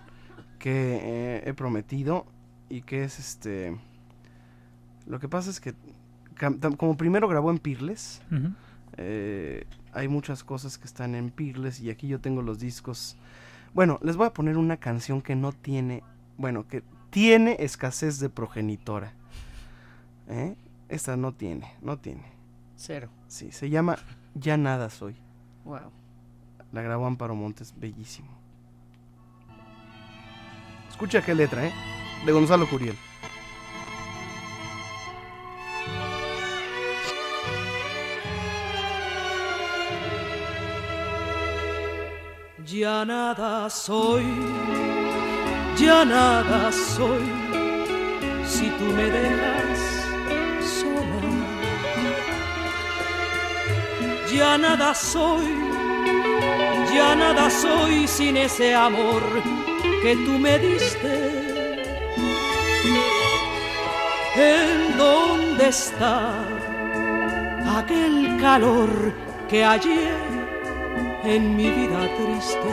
que eh, he prometido y que es este... Lo que pasa es que como primero grabó en Pirles, eh, hay muchas cosas que están en Pirles y aquí yo tengo los discos. Bueno, les voy a poner una canción que no tiene, bueno, que tiene escasez de progenitora. ¿Eh? Esta no tiene, no tiene. Cero. Sí, se llama Ya nada soy. Wow. La grabó Amparo Montes, bellísimo. Escucha qué letra, ¿eh? De Gonzalo Curiel. Ya nada soy, ya nada soy, si tú me dejas sola. Ya nada soy, ya nada soy sin ese amor que tú me diste. ¿En dónde está aquel calor que ayer en mi vida triste.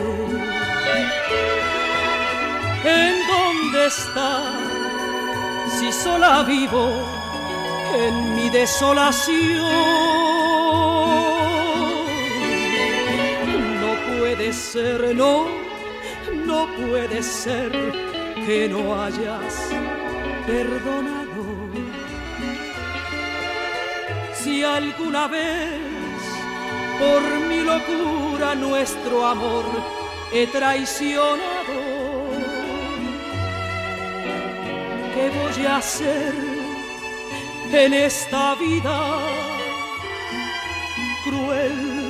¿En dónde está? Si sola vivo en mi desolación. No puede ser, no, no puede ser que no hayas perdonado. Si alguna vez por mi locura nuestro amor he traicionado. ¿Qué voy a hacer en esta vida cruel?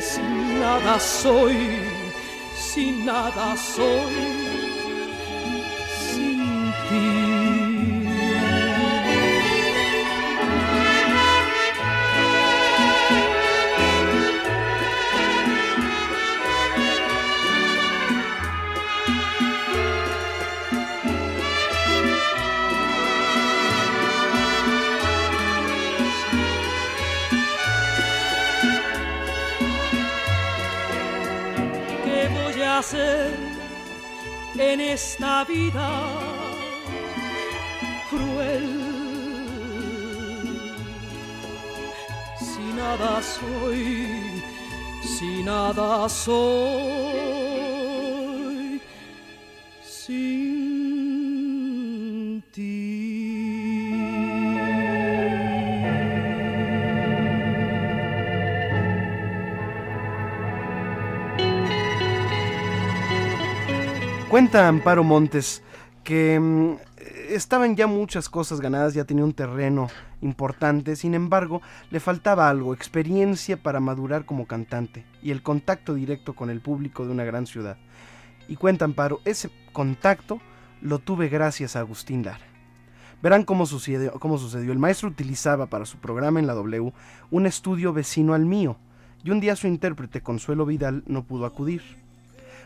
Si nada soy, si nada soy, sin ti. Esta vida cruel? Si nada soy, si nada soy, Cuenta Amparo Montes que mm, estaban ya muchas cosas ganadas, ya tenía un terreno importante, sin embargo, le faltaba algo, experiencia para madurar como cantante y el contacto directo con el público de una gran ciudad. Y cuenta Amparo, ese contacto lo tuve gracias a Agustín Lara. Verán cómo sucedió, cómo sucedió. El maestro utilizaba para su programa en la W un estudio vecino al mío, y un día su intérprete Consuelo Vidal no pudo acudir.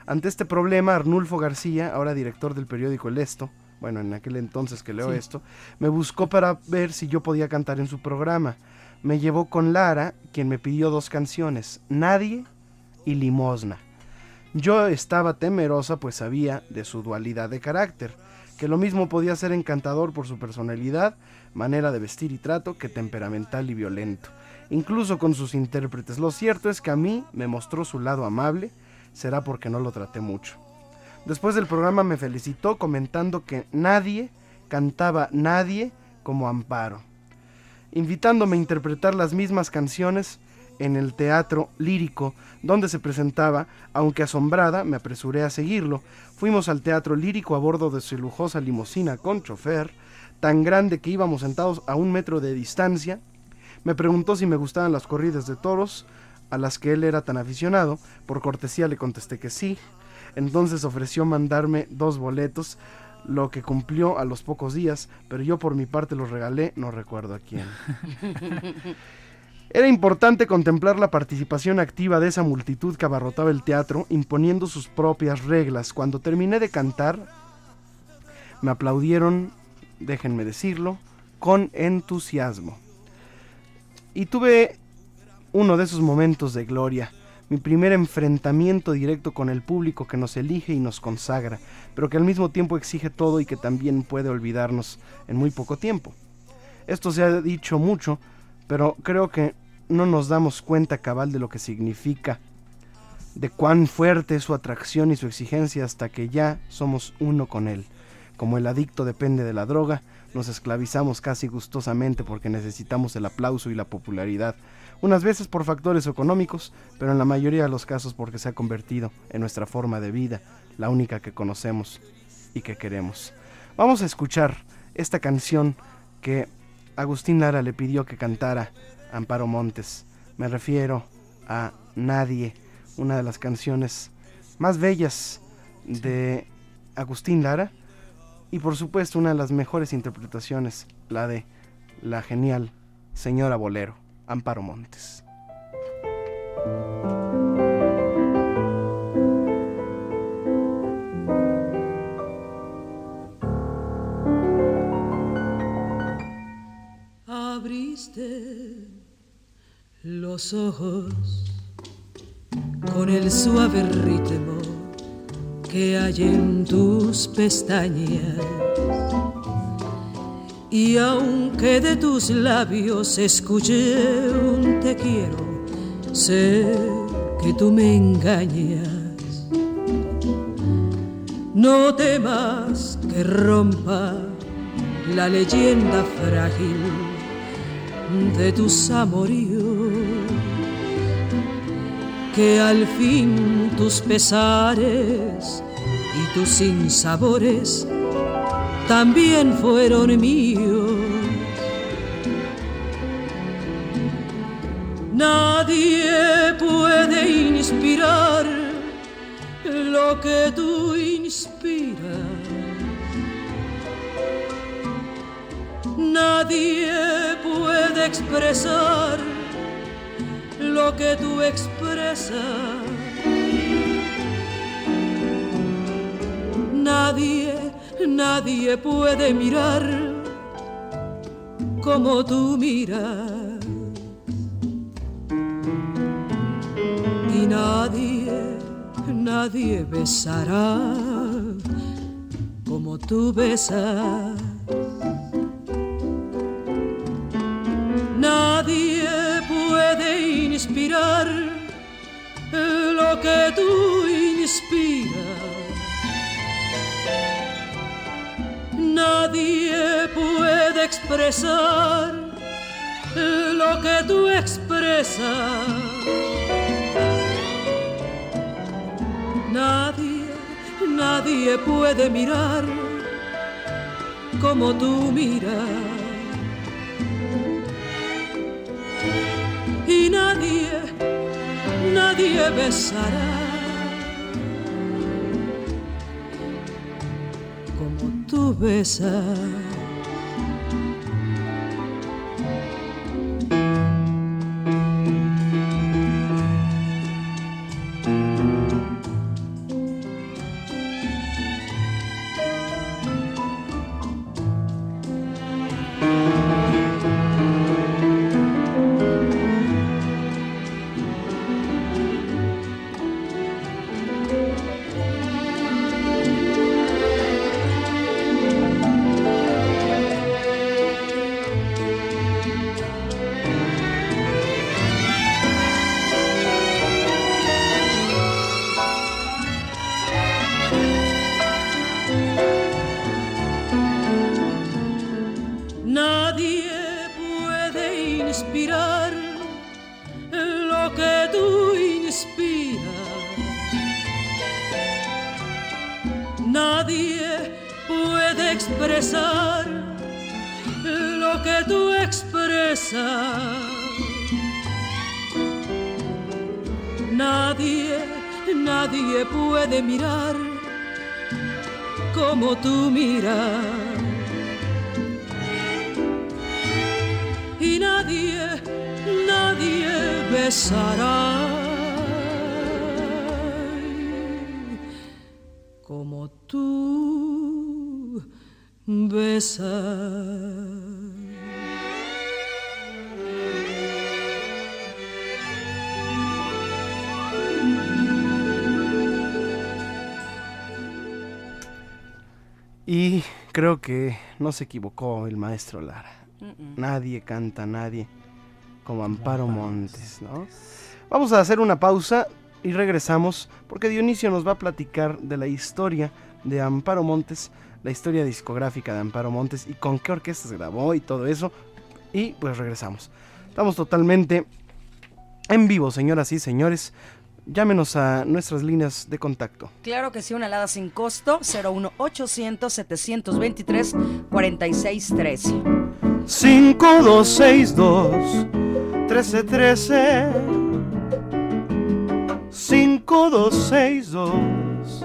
Ante este problema, Arnulfo García, ahora director del periódico El Esto, bueno, en aquel entonces que leo Sí. esto, me buscó para ver si yo podía cantar en su programa. Me llevó con Lara, quien me pidió dos canciones, Nadie y limosna. Yo estaba temerosa pues sabía de su dualidad de carácter, que lo mismo podía ser encantador por su personalidad, manera de vestir y trato, que temperamental y violento, incluso con sus intérpretes. Lo cierto es que a mí me mostró su lado amable, será porque no lo traté mucho. Después del programa me felicitó comentando que nadie cantaba nadie como Amparo, invitándome a interpretar las mismas canciones en el teatro lírico donde se presentaba, aunque asombrada me apresuré a seguirlo. Fuimos al teatro lírico a bordo de su lujosa limusina con chofer, tan grande que íbamos sentados a un metro de distancia. Me preguntó si me gustaban las corridas de toros, a las que él era tan aficionado. Por cortesía le contesté que sí. Entonces ofreció mandarme dos boletos, lo que cumplió a los pocos días, pero yo por mi parte los regalé, no recuerdo a quién. Era importante contemplar la participación activa de esa multitud que abarrotaba el teatro, imponiendo sus propias reglas. Cuando terminé de cantar, me aplaudieron, déjenme decirlo, con entusiasmo. Y tuve uno de esos momentos de gloria, mi primer enfrentamiento directo con el público que nos elige y nos consagra, pero que al mismo tiempo exige todo y que también puede olvidarnos en muy poco tiempo. Esto se ha dicho mucho, pero creo que no nos damos cuenta cabal de lo que significa, de cuán fuerte es su atracción y su exigencia hasta que ya somos uno con él. Como el adicto depende de la droga, nos esclavizamos casi gustosamente porque necesitamos el aplauso y la popularidad, unas veces por factores económicos, pero en la mayoría de los casos porque se ha convertido en nuestra forma de vida, la única que conocemos y que queremos. Vamos a escuchar esta canción que Agustín Lara le pidió que cantara Amparo Montes. Me refiero a Nadie, una de las canciones más bellas de Agustín Lara y por supuesto una de las mejores interpretaciones, la de la genial señora Bolero, Amparo Montes. Abriste los ojos con el suave ritmo que hay en tus pestañas. Y aunque de tus labios escuché un te quiero, sé que tú me engañas. No temas que rompa la leyenda frágil de tus amoríos, que al fin tus pesares y tus sinsabores también fueron míos. Nadie puede inspirar lo que tú inspiras. Nadie puede expresar lo que tú expresas. Nadie, nadie puede mirar como tú miras. Y nadie, nadie besará como tú besas. Nadie puede inspirar lo que tú Nadie puede expresar lo que tú expresas. Nadie, nadie puede mirar como tú miras. y nadie, nadie besará tú besas. Creo que no se equivocó el maestro Lara. Nadie canta, nadie como Amparo Montes, ¿no? Vamos a hacer una pausa y regresamos porque Dionisio nos va a platicar de la historia de Amparo Montes, la historia discográfica de Amparo Montes y con qué orquestas grabó y todo eso. Y pues regresamos. Estamos totalmente en vivo, señoras y señores. Llámenos a nuestras líneas de contacto. Claro que sí, una alada sin costo, 01800 723 4613. 5262 1313 5262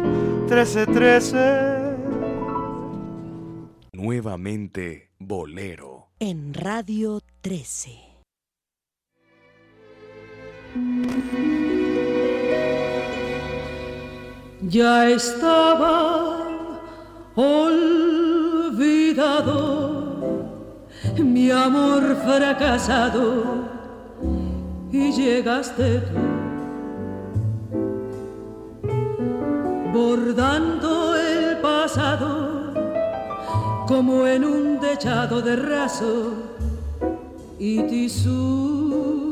1313 Nuevamente Bolero. En Radio 13. Ya estaba olvidado mi amor fracasado y llegaste tú bordando el pasado como en un techado de raso y tisú.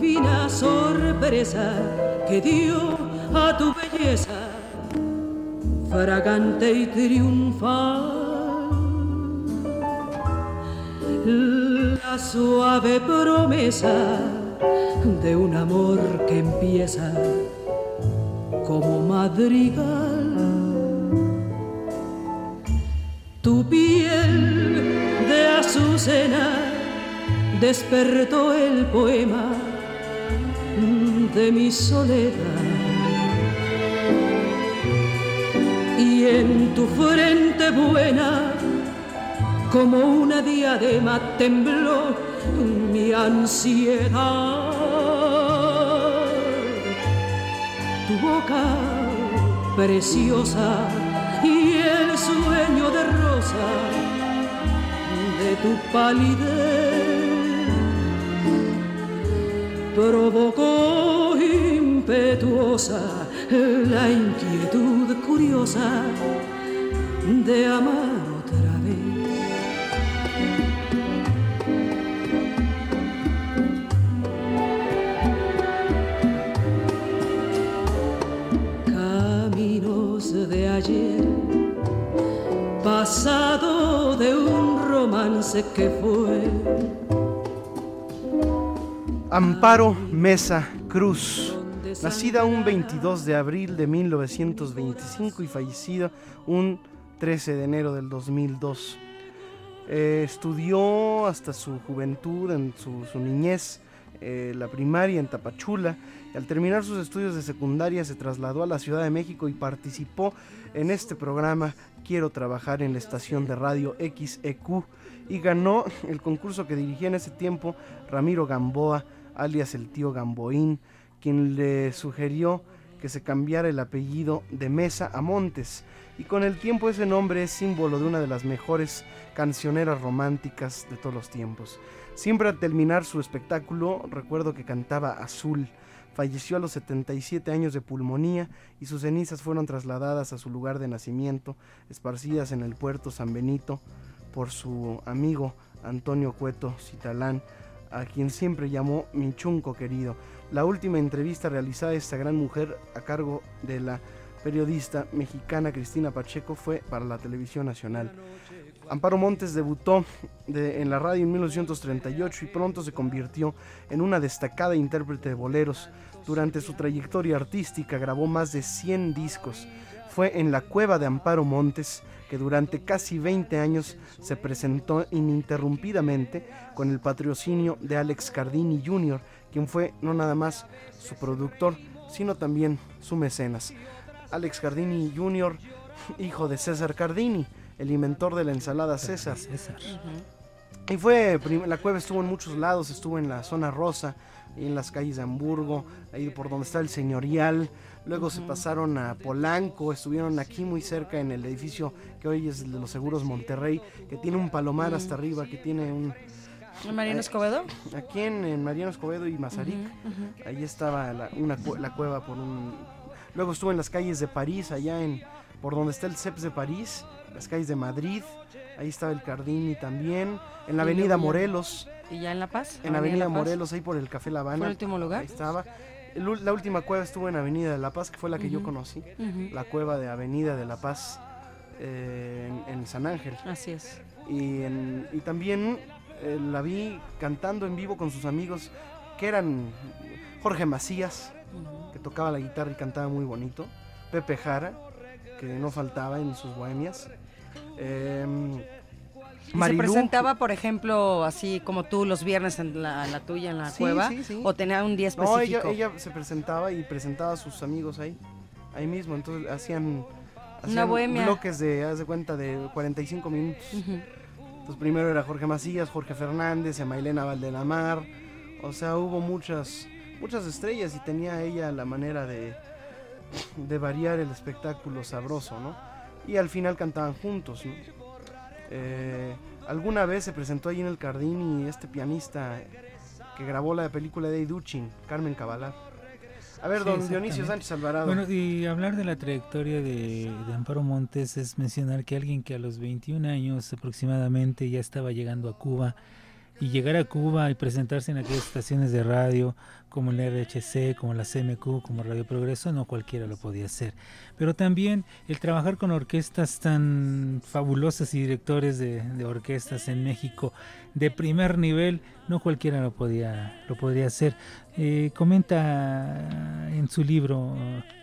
Divina sorpresa que dio a tu belleza, fragante y triunfal. La suave promesa de un amor que empieza como madrigal. Tu piel de azucena despertó el poema de mi soledad. Y en tu frente buena, como una diadema, tembló mi ansiedad. Tu boca preciosa y el sueño de rosa de tu palidez provocó impetuosa la inquietud curiosa de amar otra vez. Caminos de ayer, pasado de un romance que fue Amparo Mesa Cruz, nacida un 22 de abril de 1925 y fallecida un 13 de enero del 2002. Eh, estudió hasta su juventud, en su, niñez, eh, la primaria en Tapachula y al terminar sus estudios de secundaria se trasladó a la Ciudad de México y participó en este programa Quiero trabajar en la estación de radio XEQ y ganó el concurso que dirigía en ese tiempo Ramiro Gamboa, alias el tío Gamboín, quien le sugirió que se cambiara el apellido de Mesa a Montes. Y con el tiempo ese nombre es símbolo de una de las mejores cancioneras románticas de todos los tiempos. Siempre al terminar su espectáculo, recuerdo que cantaba Azul. Falleció a los 77 años de pulmonía y sus cenizas fueron trasladadas a su lugar de nacimiento, esparcidas en el puerto San Benito por su amigo Antonio Cueto Citalán, a quien siempre llamó mi chunco querido. La última entrevista realizada a esta gran mujer a cargo de la periodista mexicana Cristina Pacheco fue para la televisión nacional. Amparo Montes debutó de- en la radio en 1938 y pronto se convirtió en una destacada intérprete de boleros. Durante su trayectoria artística grabó más de 100 discos. Fue en la cueva de Amparo Montes que durante casi 20 años se presentó ininterrumpidamente con el patrocinio de Alex Cardini Jr., quien fue no nada más su productor, sino también su mecenas. Alex Cardini Jr., hijo de César Cardini, el inventor de la ensalada César. Y fue, la cueva estuvo en muchos lados, estuvo en la zona rosa, en las calles de Hamburgo, ahí por donde está el señorial. Luego se pasaron a Polanco, estuvieron aquí muy cerca en el edificio que hoy es el de los Seguros Monterrey, que tiene un palomar hasta arriba, que tiene un... ¿En Mariano eh, Escobedo? Aquí en, en Mariano Escobedo y Mazarik. Ahí estaba la, una la cueva por un... Luego estuvo en las calles de París, allá en... Por donde está el CEPS de París, las calles de Madrid. Ahí estaba el Cardini también. En la avenida Morelos. ¿Y ya en La Paz? En la avenida La Paz? Morelos, ahí por el Café La Habana. ¿Fue el último lugar? Ahí estaba. El la última cueva estuvo en Avenida de La Paz, que fue la que yo conocí. La cueva de Avenida de La Paz eh, en, en San Ángel. Así es. Y, en- y también eh, la vi cantando en vivo con sus amigos, que eran Jorge Macías, que tocaba la guitarra y cantaba muy bonito. Pepe Jara, que no faltaba en sus bohemias. em, ¿Y se presentaba, por ejemplo, así como tú los viernes en la, la tuya, en la Sí, cueva? sí, sí. ¿O tenía un día No, específico? ella, ella se presentaba y presentaba a sus amigos ahí, ahí mismo. Entonces hacían, Una hacían bohemia. bloques de, haz de cuenta, de 45 minutos. Entonces primero era Jorge Macías, Jorge Fernández, Emailena Valdelamar. O sea, hubo muchas, muchas estrellas y tenía ella la manera de, de variar el espectáculo sabroso, ¿no? Y al final cantaban juntos, ¿no? Eh, alguna vez se presentó ahí en el Cardini este pianista que grabó la película de Duchin, Carmen Cabalar. A ver, Sí, don Dionisio. Sánchez Alvarado. Bueno, y hablar de la trayectoria de, de Amparo Montes es mencionar que alguien que a los 21 años aproximadamente ya estaba llegando a Cuba y llegar a Cuba y presentarse en aquellas estaciones de radio como la RHC, como la CMQ, como Radio Progreso, no cualquiera lo podía hacer. Pero también el trabajar con orquestas tan fabulosas y directores de, orquestas en México de primer nivel, no cualquiera lo podía, lo podría hacer. Eh, comenta en su libro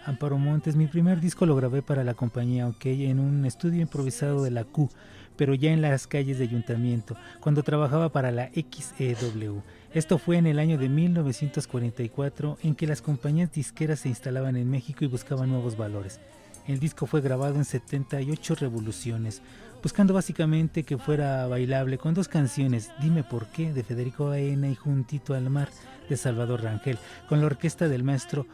Amparo Montes, mi primer disco lo grabé para la compañía OK en un estudio improvisado de la Q, pero ya en las calles de ayuntamiento, cuando trabajaba para la XEW. Esto fue en el año de 1944 en que las compañías disqueras se instalaban en México y buscaban nuevos valores. El disco fue grabado en 78 revoluciones, buscando básicamente que fuera bailable con dos canciones, Dime por qué, de Federico Baena y Juntito al mar, de Salvador Rangel, con la orquesta del maestro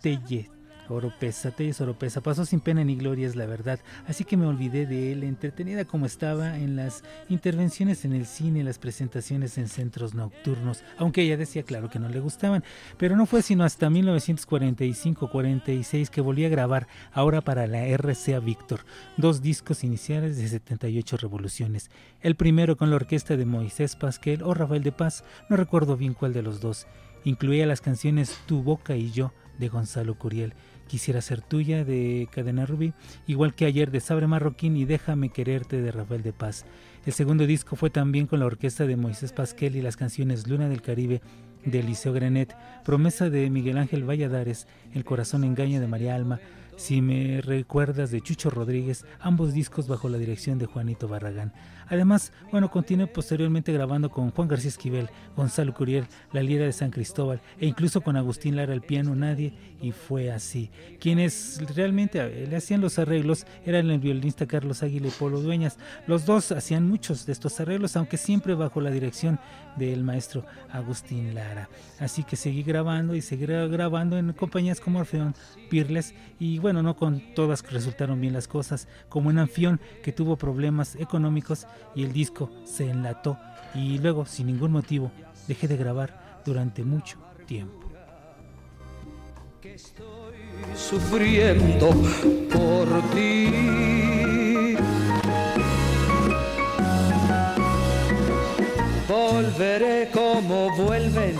Telle Oropesa, Telles Oropesa. Pasó sin pena ni gloria, es la verdad. Así que me olvidé de él, entretenida como estaba en las intervenciones en el cine, las presentaciones en centros nocturnos, aunque ella decía claro que no le gustaban. Pero no fue sino hasta 1945-46 que volví a grabar, ahora para la RCA Víctor, dos discos iniciales de 78 revoluciones. El primero con la orquesta de Moisés Pasquel o Rafael de Paz, no recuerdo bien cuál de los dos. Incluía las canciones Tu Boca y Yo de Gonzalo Curiel, Quisiera ser tuya de Cadena Rubí, igual que ayer de Sabre Marroquín y Déjame quererte de Rafael de Paz. El segundo disco fue también con la orquesta de Moisés Pasquel y las canciones Luna del Caribe de Eliseo Grenet, Promesa de Miguel Ángel Valladares, El corazón engaña de María Alma, Si me recuerdas de Chucho Rodríguez, ambos discos bajo la dirección de Juanito Barragán. Además, bueno, continué posteriormente grabando con Juan García Esquivel, Gonzalo Curiel, La Lira de San Cristóbal e incluso con Agustín Lara al piano Nadie y fue así. Quienes realmente eh, le hacían los arreglos eran el violinista Carlos Águila y Polo Dueñas. Los dos hacían muchos de estos arreglos, aunque siempre bajo la dirección del maestro Agustín Lara. Así que seguí grabando y seguí grabando en compañías como Orfeón, Pirles y bueno, no con todas resultaron bien las cosas, como en Anfión que tuvo problemas económicos y el disco se enlató y luego sin ningún motivo dejé de grabar durante mucho tiempo. Sufriendo por ti. Volveré como vuelven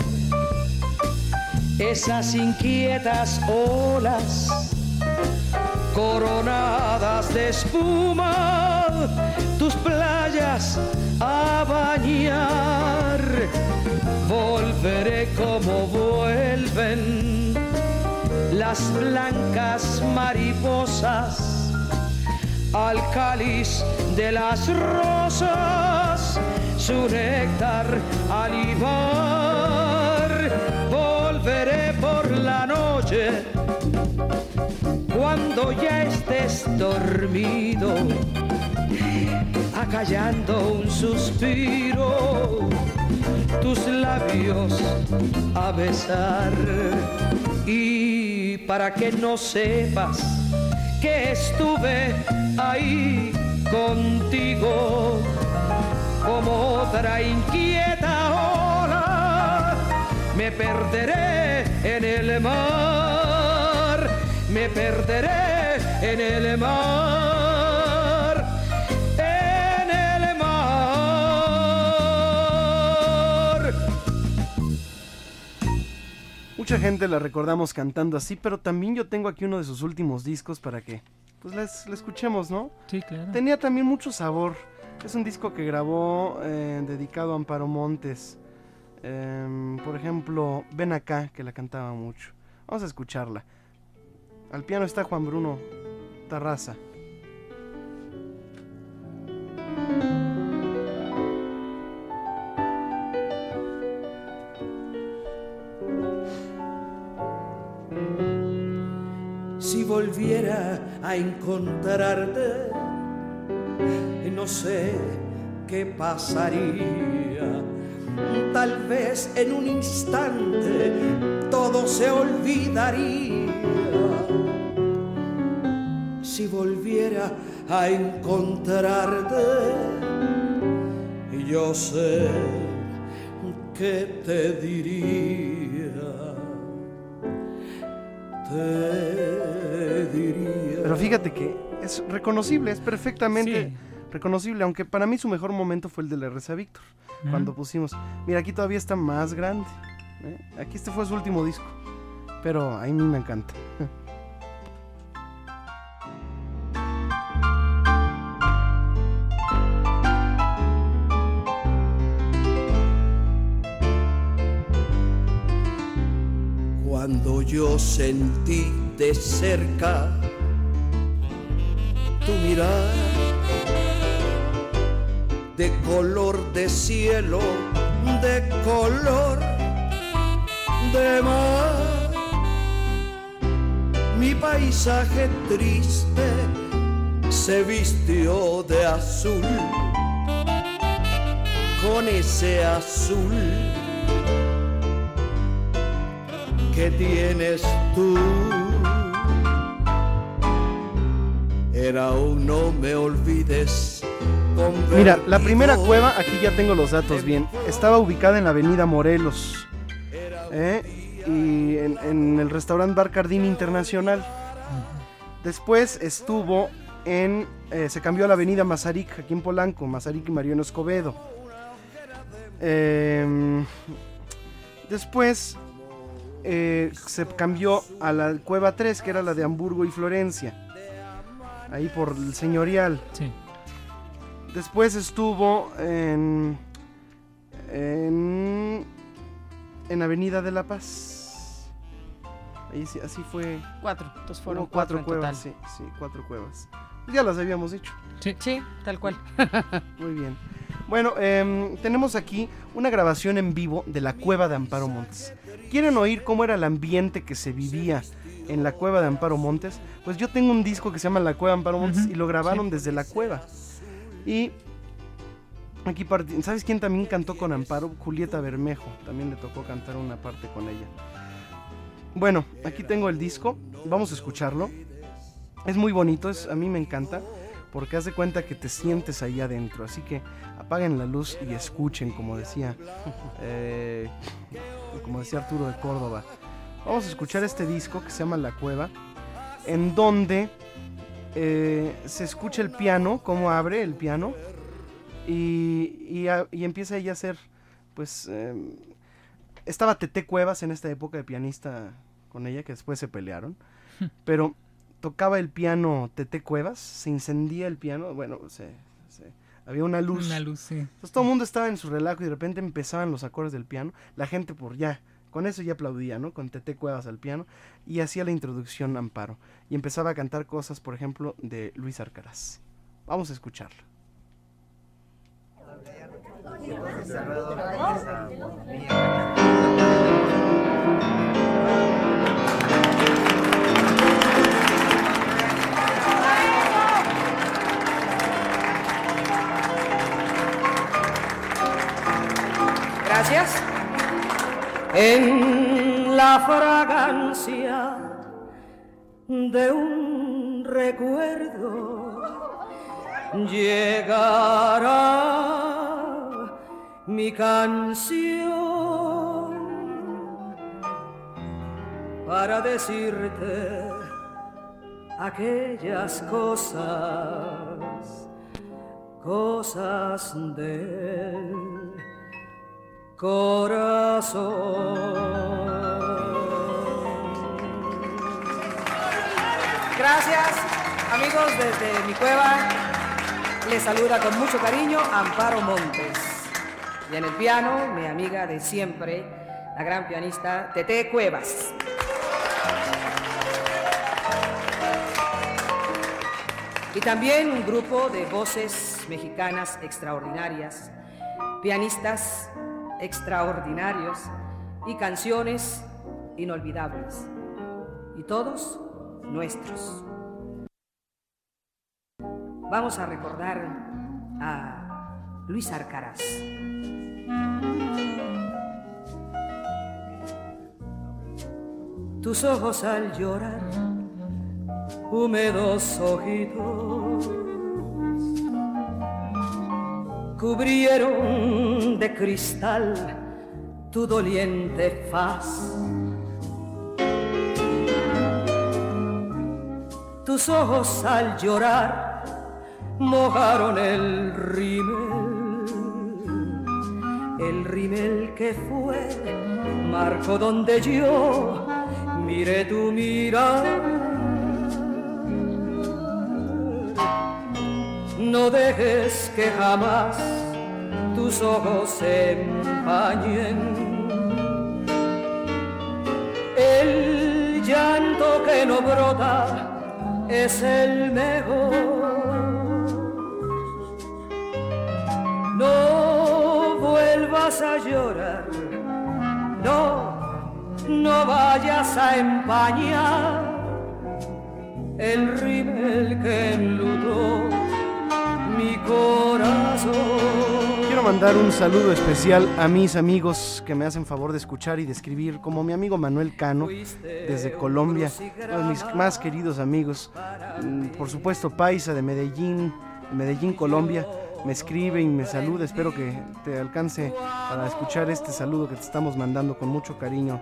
esas inquietas olas coronadas de espuma, tus playas a bañar. Volveré como vuelven las blancas mariposas al cáliz de las rosas, su néctar alivar. Volveré por la noche cuando ya estés dormido, acallando un suspiro, tus labios a besar. Y para que no sepas que estuve ahí contigo, como otra inquieta ola, me perderé en el mar, me perderé en el mar, Mucha gente la recordamos cantando así, pero también yo tengo aquí uno de sus últimos discos para que pues les, le escuchemos, ¿no? Sí, claro. Tenía también mucho sabor. Es un disco que grabó eh, dedicado a Amparo Montes. Em, por ejemplo, Ven acá, que la cantaba mucho. Vamos a escucharla. Al piano está Juan Bruno Tarraza. Si volviera a encontrarte, no sé qué pasaría. Tal vez en un instante todo se olvidaría. Si volviera a encontrarte, yo sé qué te diría. Te diría. Pero fíjate que es reconocible, es perfectamente Sí. reconocible, aunque para mí su mejor momento fue el de la Reza Víctor, cuando pusimos, mira, aquí todavía está más grande. ¿eh? Aquí este fue su último disco, pero a mí me encanta. Cuando yo sentí de cerca tu mirar de color de cielo, de color de mar, mi paisaje triste se vistió de azul, con ese azul que tienes tú. Era un no me olvides. Mira, la primera cueva, aquí ya tengo los datos bien, estaba ubicada en la avenida Morelos ¿eh? y en, en el restaurante Bar Cardín Internacional. Después estuvo en, eh, se cambió a la avenida Mazarik, aquí en Polanco, Mazarik y Mariano Escobedo. Em, después eh, se cambió a la cueva 3, que era la de Hamburgo y Florencia, ahí por el señorial. Sí. Después estuvo en, en, en Avenida de la Paz. Ahí sí, así fue. Cuatro. Entonces fueron Hubo cuatro, cuatro en cuevas, total. sí, sí, cuatro cuevas. Ya las habíamos dicho. Sí, tal cual. Muy bien. Bueno, em, tenemos aquí una grabación en vivo de la cueva de Amparo Montes. ¿Quieren oír cómo era el ambiente que se vivía en la cueva de Amparo Montes? Pues yo tengo un disco que se llama La Cueva de Amparo Montes y lo grabaron desde la cueva. Y aquí ¿sabes quién también cantó con Amparo? Julieta Bermejo. También le tocó cantar una parte con ella. Bueno, aquí tengo el disco. Vamos a escucharlo. Es muy bonito, es, a mí me encanta. Porque hace cuenta que te sientes ahí adentro. Así que apaguen la luz y escuchen, como decía, eh, como decía Arturo de Córdoba. Vamos a escuchar este disco que se llama La Cueva, en donde eh, se escucha el piano, cómo abre el piano, y, y a- y empieza ella a hacer, pues, eh, estaba Tete Cuevas en esta época de pianista con ella, que después se pelearon, pero tocaba el piano Tete Cuevas, se incendía el piano, bueno, se, se- había una luz. Una luz, sí. Entonces todo el mundo estaba en su relajo y de repente empezaban los acordes del piano. La gente por ya, con eso ya aplaudía, ¿no? Con Tete Cuevas al piano y hacía la introducción Amparo. Y empezaba a cantar cosas, por ejemplo, de Luis Arcaraz. Vamos a escucharlo. En la fragancia de un recuerdo llegará mi canción para decirte aquellas cosas, cosas del corazón. Gracias, amigos desde mi cueva. Les saluda con mucho cariño Amparo Montes. Y en el piano, mi amiga de siempre, la gran pianista Tete Cuevas. Y también un grupo de voces mexicanas extraordinarias, pianistas extraordinarios y canciones inolvidables. Y todos nuestros. Vamos a recordar a Luis Arcaraz. Tus ojos al llorar, húmedos ojitos, cubrieron de cristal tu doliente faz. Tus ojos al llorar mojaron el rímel, el rímel que fue marco donde yo miré tu mirar. No dejes que jamás tus ojos se empañen. El llanto que no brota es el mejor. No vuelvas a llorar, no, no vayas a empañar el rímel que enlutó mi corazón. Quiero mandar un saludo especial a mis amigos que me hacen favor de escuchar y de escribir, como mi amigo Manuel Cano, desde Colombia, mis más queridos amigos, mm, por supuesto Paisa de Medellín, Medellín, Colombia, me escribe y me saluda, espero que te alcance para escuchar este saludo que te estamos mandando con mucho cariño,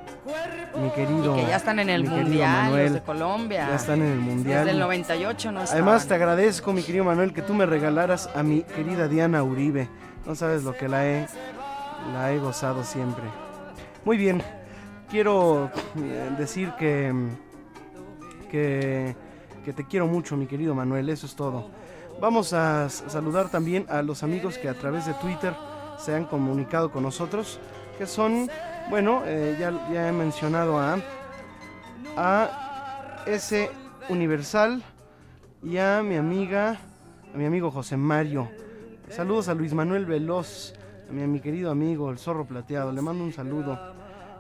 mi querido. Y que ya están en el Mundial, los Manuel. de Colombia. Ya están en el Mundial. Desde el 98 no Además, te estaban. agradezco, mi querido Manuel, que tú me regalaras a mi querida Diana Uribe. No sabes lo que la he, la he gozado siempre. Muy bien, quiero eh, decir que, que, que te quiero mucho, mi querido Manuel, eso es todo. Vamos a saludar también a los amigos que a través de Twitter se han comunicado con nosotros, que son, bueno, eh, ya, he mencionado a, a S Universal y a mi amiga, a mi amigo José Mario. Saludos a Luis Manuel Veloz, a mi querido amigo, el zorro plateado. Le mando un saludo.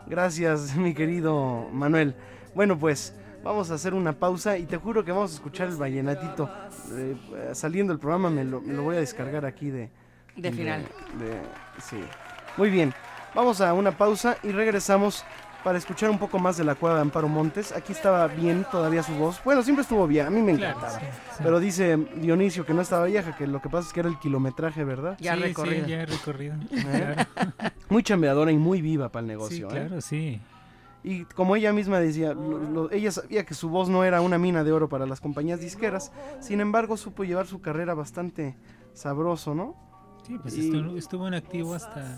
Gracias, mi querido Manuel. Bueno, pues vamos a hacer una pausa y te juro que vamos a escuchar el vallenatito. Eh, saliendo el programa me lo, me lo voy a descargar aquí de... De final. de- sí. Muy bien, vamos a una pausa y regresamos para escuchar un poco más de la cueva de Amparo Montes. Aquí estaba bien todavía su voz. Bueno, siempre estuvo bien, a mí me Claro, encantaba. sí, sí. Pero dice Dionisio que no estaba vieja, que lo que pasa es que era el kilometraje, ¿verdad? Ya sí, recorrido. Sí, ya recorrido. ¿Eh? Claro. Muy chambeadora y muy viva para el Sí, negocio. ¿eh? claro, sí. Y como ella misma decía, lo- lo- ella sabía que su voz no era una mina de oro para las compañías disqueras, sin embargo supo llevar su carrera bastante sabroso, ¿no? Sí, pues Y- estuvo, estuvo en activo hasta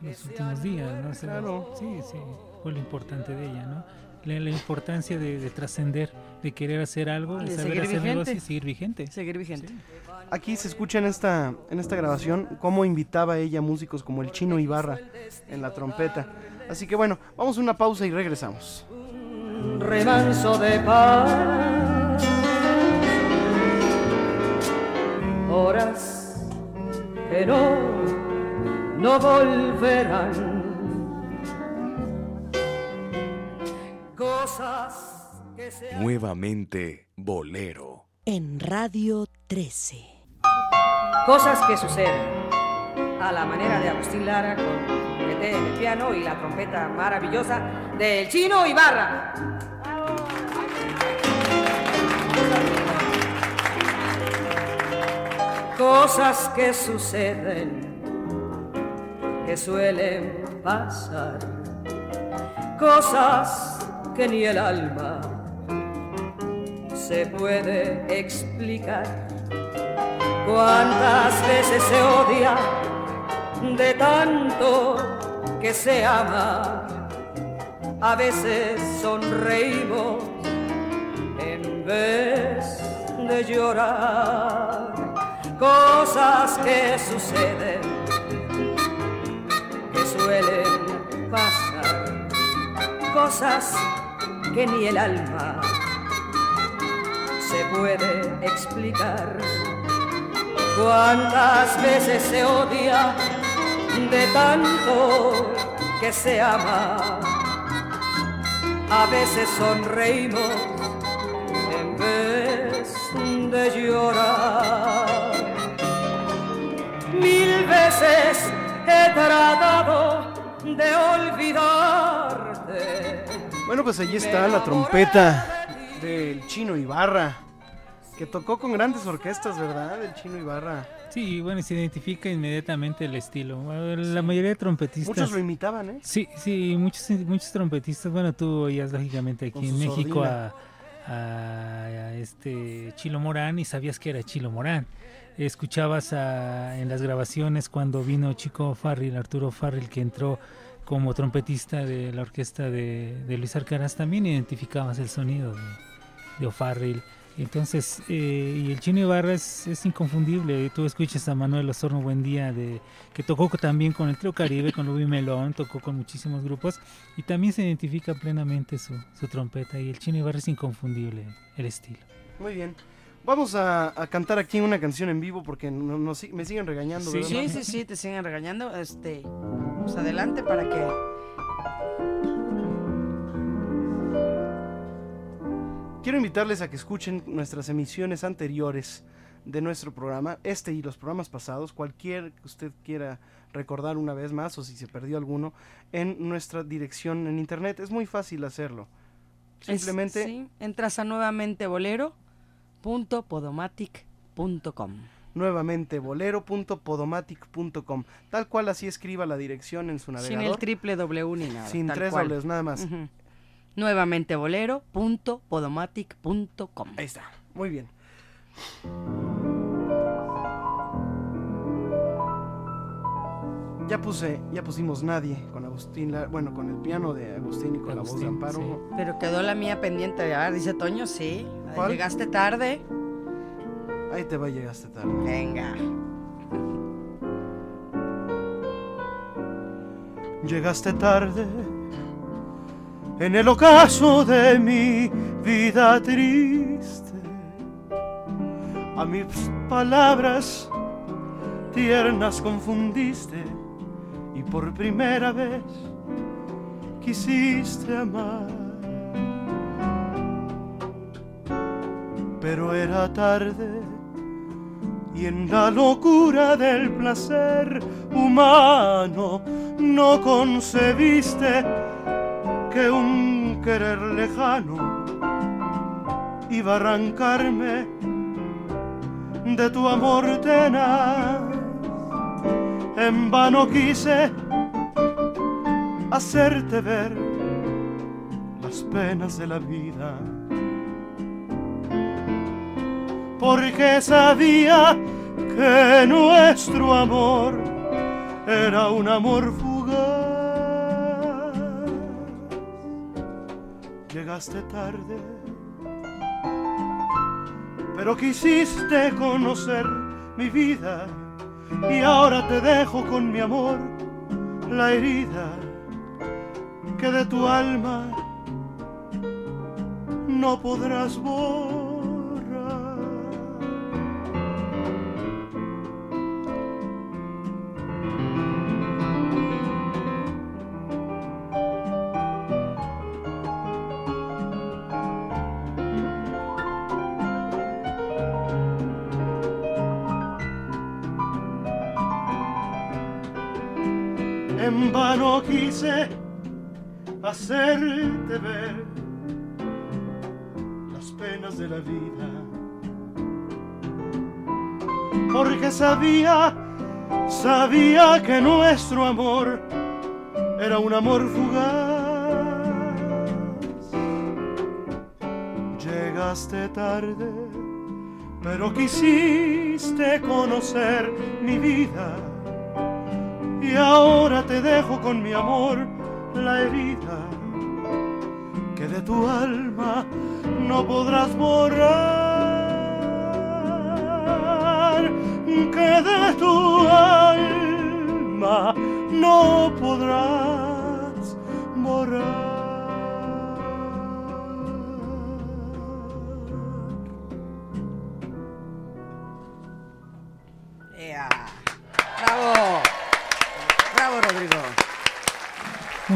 los últimos días, ¿no? Claro. Sí, sí, fue lo importante de ella, ¿no? La, la importancia de, de trascender, de querer hacer algo, de, De saber seguir hacer y seguir vigente. Seguir vigente. Aquí se escucha en esta, en esta grabación cómo invitaba ella músicos como el Chino Ibarra en la trompeta. Así que bueno, vamos a una pausa y regresamos. un remanso de paz. Horas que no, no volverán. Cosas que se Nuevamente Bolero. En Radio 13. Cosas que suceden. A la manera de Agustín Lara con Tete en el piano y la trompeta maravillosa del chino Ibarra. Cosas que suceden, que suelen pasar. Cosas que ni el alma se puede explicar. Cuántas veces se odia de tanto que se ama. A veces sonreímos en vez de llorar. Cosas que suceden, que suelen pasar. Cosas que ni el alma se puede explicar. Cuántas veces se odia de tanto que se ama. A veces sonreímos en vez de llorar. Mil veces he tratado de olvidarte. Bueno, pues allí está la trompeta del Chino Ibarra, que tocó con grandes orquestas, ¿verdad? El Chino Ibarra. Sí, bueno, se identifica inmediatamente el estilo. La mayoría de trompetistas. Muchos lo imitaban, ¿eh? Sí, sí, muchos, muchos trompetistas. Bueno, tú oías lógicamente aquí en México sordina. a, a- a este Chilo Morán y sabías que era Chilo Morán. Escuchabas a- en las grabaciones cuando vino Chico Farril, Arturo Farril, que entró como trompetista de la orquesta de, Luis Arcaraz, también identificabas el sonido de, de. Entonces, eh, y el Chino Ibarra es, es inconfundible. Tú escuchas a Manuel Osorno Buendía, de, que tocó también con el Trio Caribe, con Luis Melón, tocó con muchísimos grupos, y también se identifica plenamente su, su trompeta. Y el Chino Ibarra es inconfundible, el estilo. Muy bien. Vamos a, a cantar aquí una canción en vivo porque no- no me siguen regañando. Sí. ¿verdad? Sí, sí, sí, te siguen regañando. Este, pues adelante para que. Quiero invitarles a que escuchen nuestras emisiones anteriores de nuestro programa, este y los programas pasados, cualquier que usted quiera recordar una vez más o si se perdió alguno, en nuestra dirección en internet. Es muy fácil hacerlo. Es- Simplemente sí, entras a nuevamente bolero.podomatic.com. nuevamente bolero.podomatic.com, tal cual así escriba la dirección en su Sin navegador. el triple W ni nada. sin tres dobles, nada más. Nuevamente bolero.podomatic.com. Ahí está, muy bien. Ya puse, ya pusimos Nadie con Agustín, bueno, con el piano de Agustín y con la voz de Amparo. Pero quedó la mía pendiente. Ah, dice Toño, sí. ¿Cuál? Llegaste tarde. Ahí te va, llegaste tarde. Venga. Llegaste tarde en el ocaso de mi vida triste. A mis palabras tiernas confundiste y por primera vez quisiste amar. Pero era tarde y en la locura del placer humano no concebiste que un querer lejano iba a arrancarme de tu amor tenaz. En vano quise hacerte ver las penas de la vida porque sabía que nuestro amor era un amor fugaz. llegaste tarde, pero quisiste conocer mi vida y ahora te dejo con mi amor la herida que de tu alma no podrás borrar. En vano quise hacerte ver las penas de la vida. Porque sabía, sabía que nuestro amor era un amor fugaz. Llegaste tarde, pero quisiste conocer mi vida. Y ahora te dejo con mi amor la herida que de tu alma no podrás borrar, que de tu alma no podrás borrar.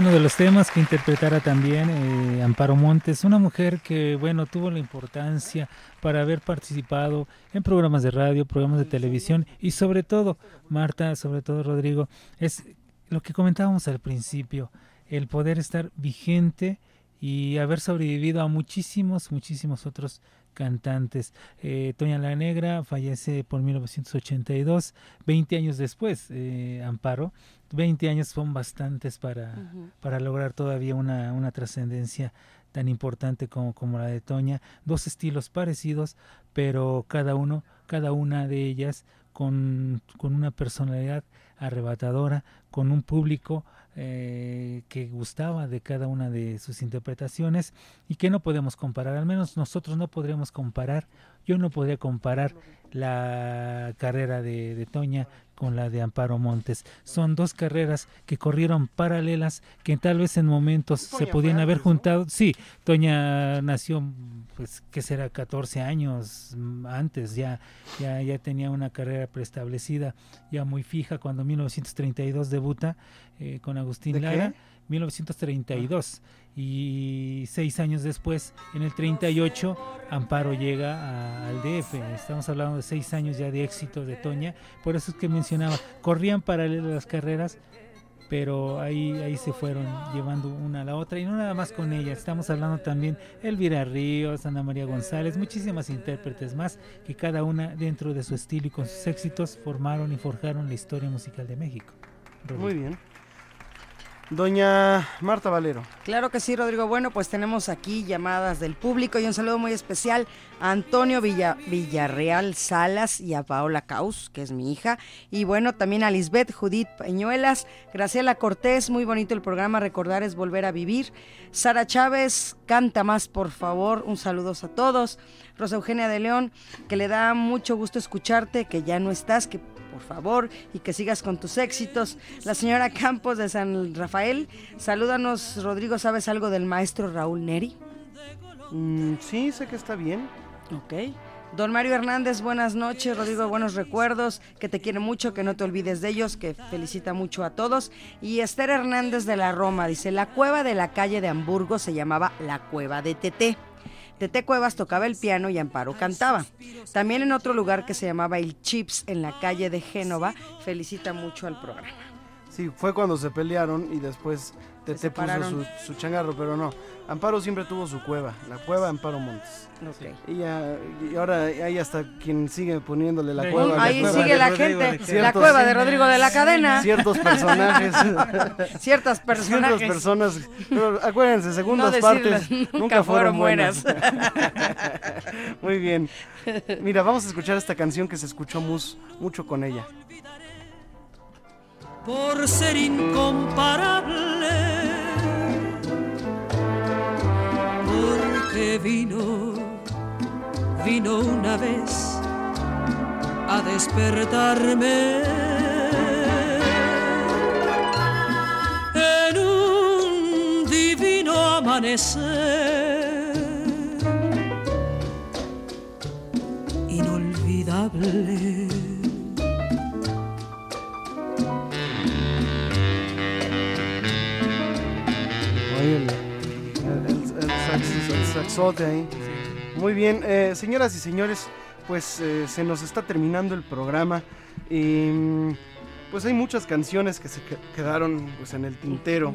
Uno de los temas que interpretara también eh, Amparo Montes, una mujer que, bueno, tuvo la importancia para haber participado en programas de radio, programas de televisión y sobre todo, Marta, sobre todo Rodrigo, es lo que comentábamos al principio, el poder estar vigente y haber sobrevivido a muchísimos, muchísimos otros cantantes. Eh, Toña la Negra fallece por 1982, 20 años después, eh, Amparo. 20 años son bastantes para, para lograr todavía una, una trascendencia tan importante como, como la de Toña. Dos estilos parecidos, pero cada uno, cada una de ellas con, con una personalidad arrebatadora, con un público eh, que gustaba de cada una de sus interpretaciones y que no podemos comparar, al menos nosotros no podríamos comparar, yo no podría comparar la carrera de, de Toña con la de Amparo Montes. Son dos carreras que corrieron paralelas, que tal vez en momentos se podían haber juntado. Sí, Toña nació, pues, que será 14 años antes, ya, ya, ya tenía una carrera preestablecida, ya muy fija, cuando en 1932 debuta eh, con Agustín ¿De qué? Lara. 1932 y seis años después, en el 38, Amparo llega al DF. Estamos hablando de seis años ya de éxito de Toña. Por eso es que mencionaba, corrían paralelas las carreras, pero ahí, ahí se fueron llevando una a la otra y no nada más con ella. Estamos hablando también Elvira Ríos, Ana María González, muchísimas intérpretes más que cada una dentro de su estilo y con sus éxitos formaron y forjaron la historia musical de México. Muy bien. Doña Marta Valero. Claro que sí, Rodrigo. Bueno, pues tenemos aquí llamadas del público y un saludo muy especial a Antonio Villa- Villarreal Salas y a Paola Caus, que es mi hija. Y bueno, también a Lisbeth Judith Peñuelas, Graciela Cortés, muy bonito el programa, recordar es volver a vivir. Sara Chávez, canta más, por favor. Un saludo a todos. Rosa Eugenia de León, que le da mucho gusto escucharte, que ya no estás, que por favor, y que sigas con tus éxitos. La señora Campos de San Rafael, salúdanos, Rodrigo, ¿sabes algo del maestro Raúl Neri? Mm, sí, sé que está bien. Ok. Don Mario Hernández, buenas noches, Rodrigo, buenos recuerdos, que te quiere mucho, que no te olvides de ellos, que felicita mucho a todos. Y Esther Hernández de la Roma dice, la cueva de la calle de Hamburgo se llamaba la cueva de Teté. Teté Cuevas tocaba el piano y Amparo cantaba. También en otro lugar que se llamaba El Chips en la calle de Génova, felicita mucho al programa. Sí, fue cuando se pelearon y después Tete puso su, su changarro, pero no. Amparo siempre tuvo su cueva, la cueva Amparo Montes. Ok. Y, ya- y ahora hay hasta quien sigue poniéndole la Sí. cueva. la Ahí cueva sigue la Rodrigo gente, la cueva de Rodrigo de la cadena. Ciertos personajes. Ciertas Ciertas personajes. personas. Pero acuérdense, segundas No partes nunca nunca fueron fueron buenas. Muy bien. Mira, vamos a escuchar esta canción que se escuchó mus- mucho con ella. Por ser incomparable, que vino, vino una vez a despertarme. En un divino amanecer, inolvidable. Muy bien, eh, señoras y señores, pues eh, se nos está terminando el programa y mm, pues hay muchas canciones que se que- quedaron pues en el tintero,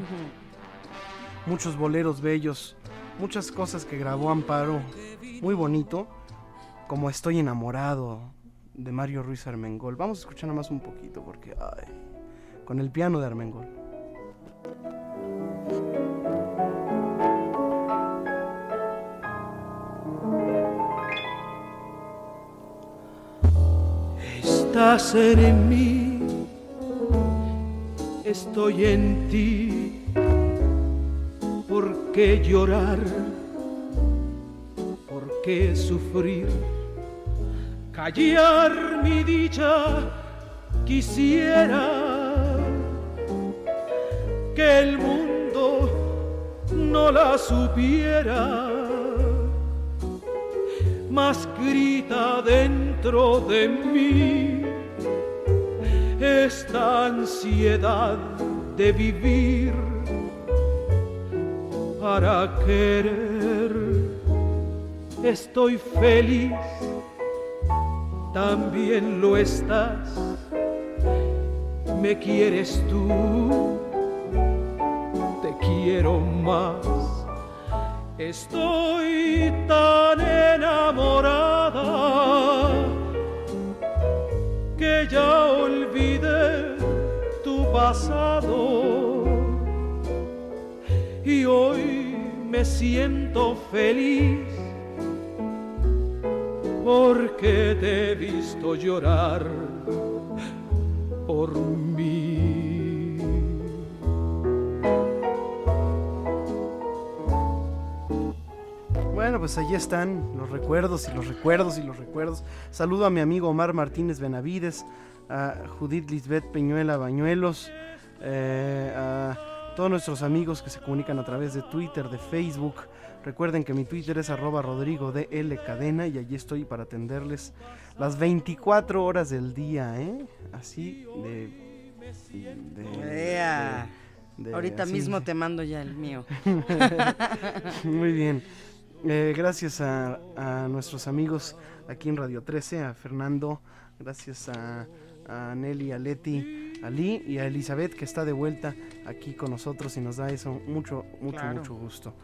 muchos boleros bellos, muchas cosas que grabó Amparo, muy bonito, como Estoy enamorado de Mario Ruiz Armengol. Vamos a escuchar nada más un poquito porque con el piano de Armengol. Estás en mí, estoy en ti. ¿Por qué llorar? ¿Por qué sufrir? Callar mi dicha quisiera que el mundo no la supiera mas grita dentro de mí esta ansiedad de vivir para querer. Estoy feliz, también lo estás, me quieres tú, te quiero más. Estoy tan enamorada que ya olvidé tu pasado y hoy me siento feliz porque te he visto llorar por mí. Bueno, pues allí están los recuerdos y los recuerdos y los recuerdos. Saludo a mi amigo Omar Martínez Benavides, a Judith Lisbeth Peñuela Bañuelos, eh, a todos nuestros amigos que se comunican a través de Twitter, de Facebook. Recuerden que mi Twitter es arroba rodrigo DL Cadena y allí estoy para atenderles las 24 horas del día, ¿eh? Así de... de- de- de- Ahorita así. mismo te mando ya el mío. Muy bien. Eh, gracias a, a nuestros amigos aquí en Radio 13, a Fernando, gracias a, a Nelly, a Leti, a Lee y a Elizabeth que está de vuelta aquí con nosotros y nos da eso mucho, mucho, Claro. mucho gusto.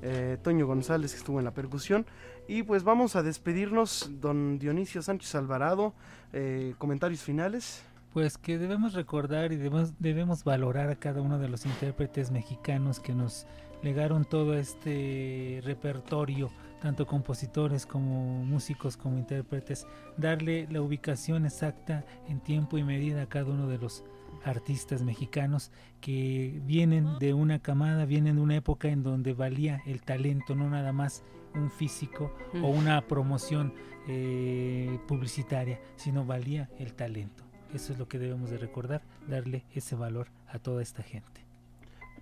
Eh, Toño González que estuvo en la percusión y pues vamos a despedirnos, don Dionisio Sánchez Alvarado, eh, comentarios finales. Pues que debemos recordar y debemos, debemos valorar a cada uno de los intérpretes mexicanos que nos legaron todo este repertorio, tanto compositores como músicos como intérpretes, darle la ubicación exacta en tiempo y medida a cada uno de los artistas mexicanos que vienen de una camada, vienen de una época en donde valía el talento, no nada más un físico o Mm. una promoción eh, publicitaria, sino valía el talento. Eso es lo que debemos de recordar, darle ese valor a toda esta gente.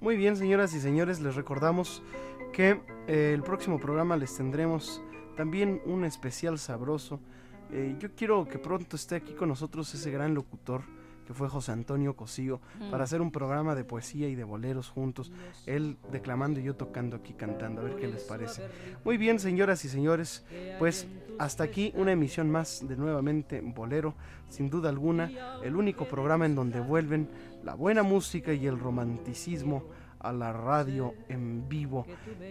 Muy bien, señoras y señores, les recordamos que eh, el próximo programa les tendremos también un especial sabroso. Eh, yo quiero que pronto esté aquí con nosotros ese gran locutor que fue José Antonio Cosío Mm. para hacer un programa de poesía y de boleros juntos, él declamando y yo tocando aquí cantando, a ver qué les parece. Muy bien, señoras y señores, pues hasta aquí una emisión más de nuevamente Bolero, sin duda alguna, el único programa en donde vuelven la buena música y el romanticismo a la radio en vivo,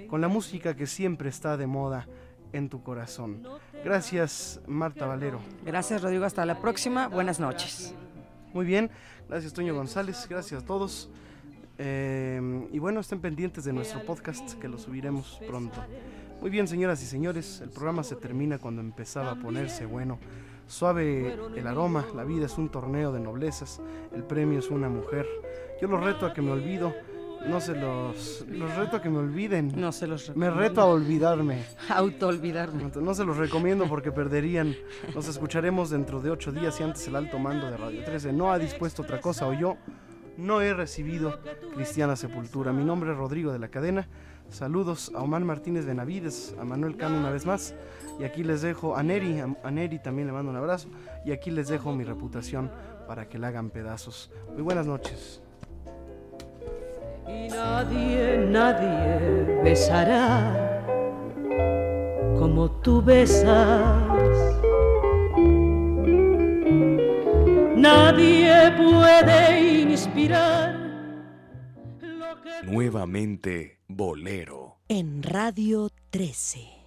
con la música que siempre está de moda en tu corazón. Gracias, Marta Valero. Gracias, Rodrigo. Hasta la próxima. Buenas noches. Muy bien, gracias Toño González, gracias a todos. Eh, y bueno, estén pendientes de nuestro podcast que lo subiremos pronto. Muy bien, señoras y señores, el programa se termina cuando empezaba a ponerse bueno. Suave el aroma, la vida es un torneo de noblezas, el premio es una mujer. Yo los reto a que me olvido No se los, los reto a que me olviden. No se los Me recomiendo. reto a olvidarme. Auto-olvidarme. No se los recomiendo porque perderían. Nos escucharemos dentro de ocho días y antes el alto mando de Radio 13 no ha dispuesto otra cosa o yo no he recibido cristiana sepultura. Mi nombre es Rodrigo de la Cadena. Saludos a Omar Martínez Benavides, a Manuel Cano una vez más. Y aquí les dejo a Neri, a, a Neri también le mando un abrazo. Y aquí les dejo mi reputación para que la hagan pedazos. Muy buenas noches. y nadie, nadie besará como tú besas. Nadie puede inspirar Nuevamente Bolero. En Radio 13.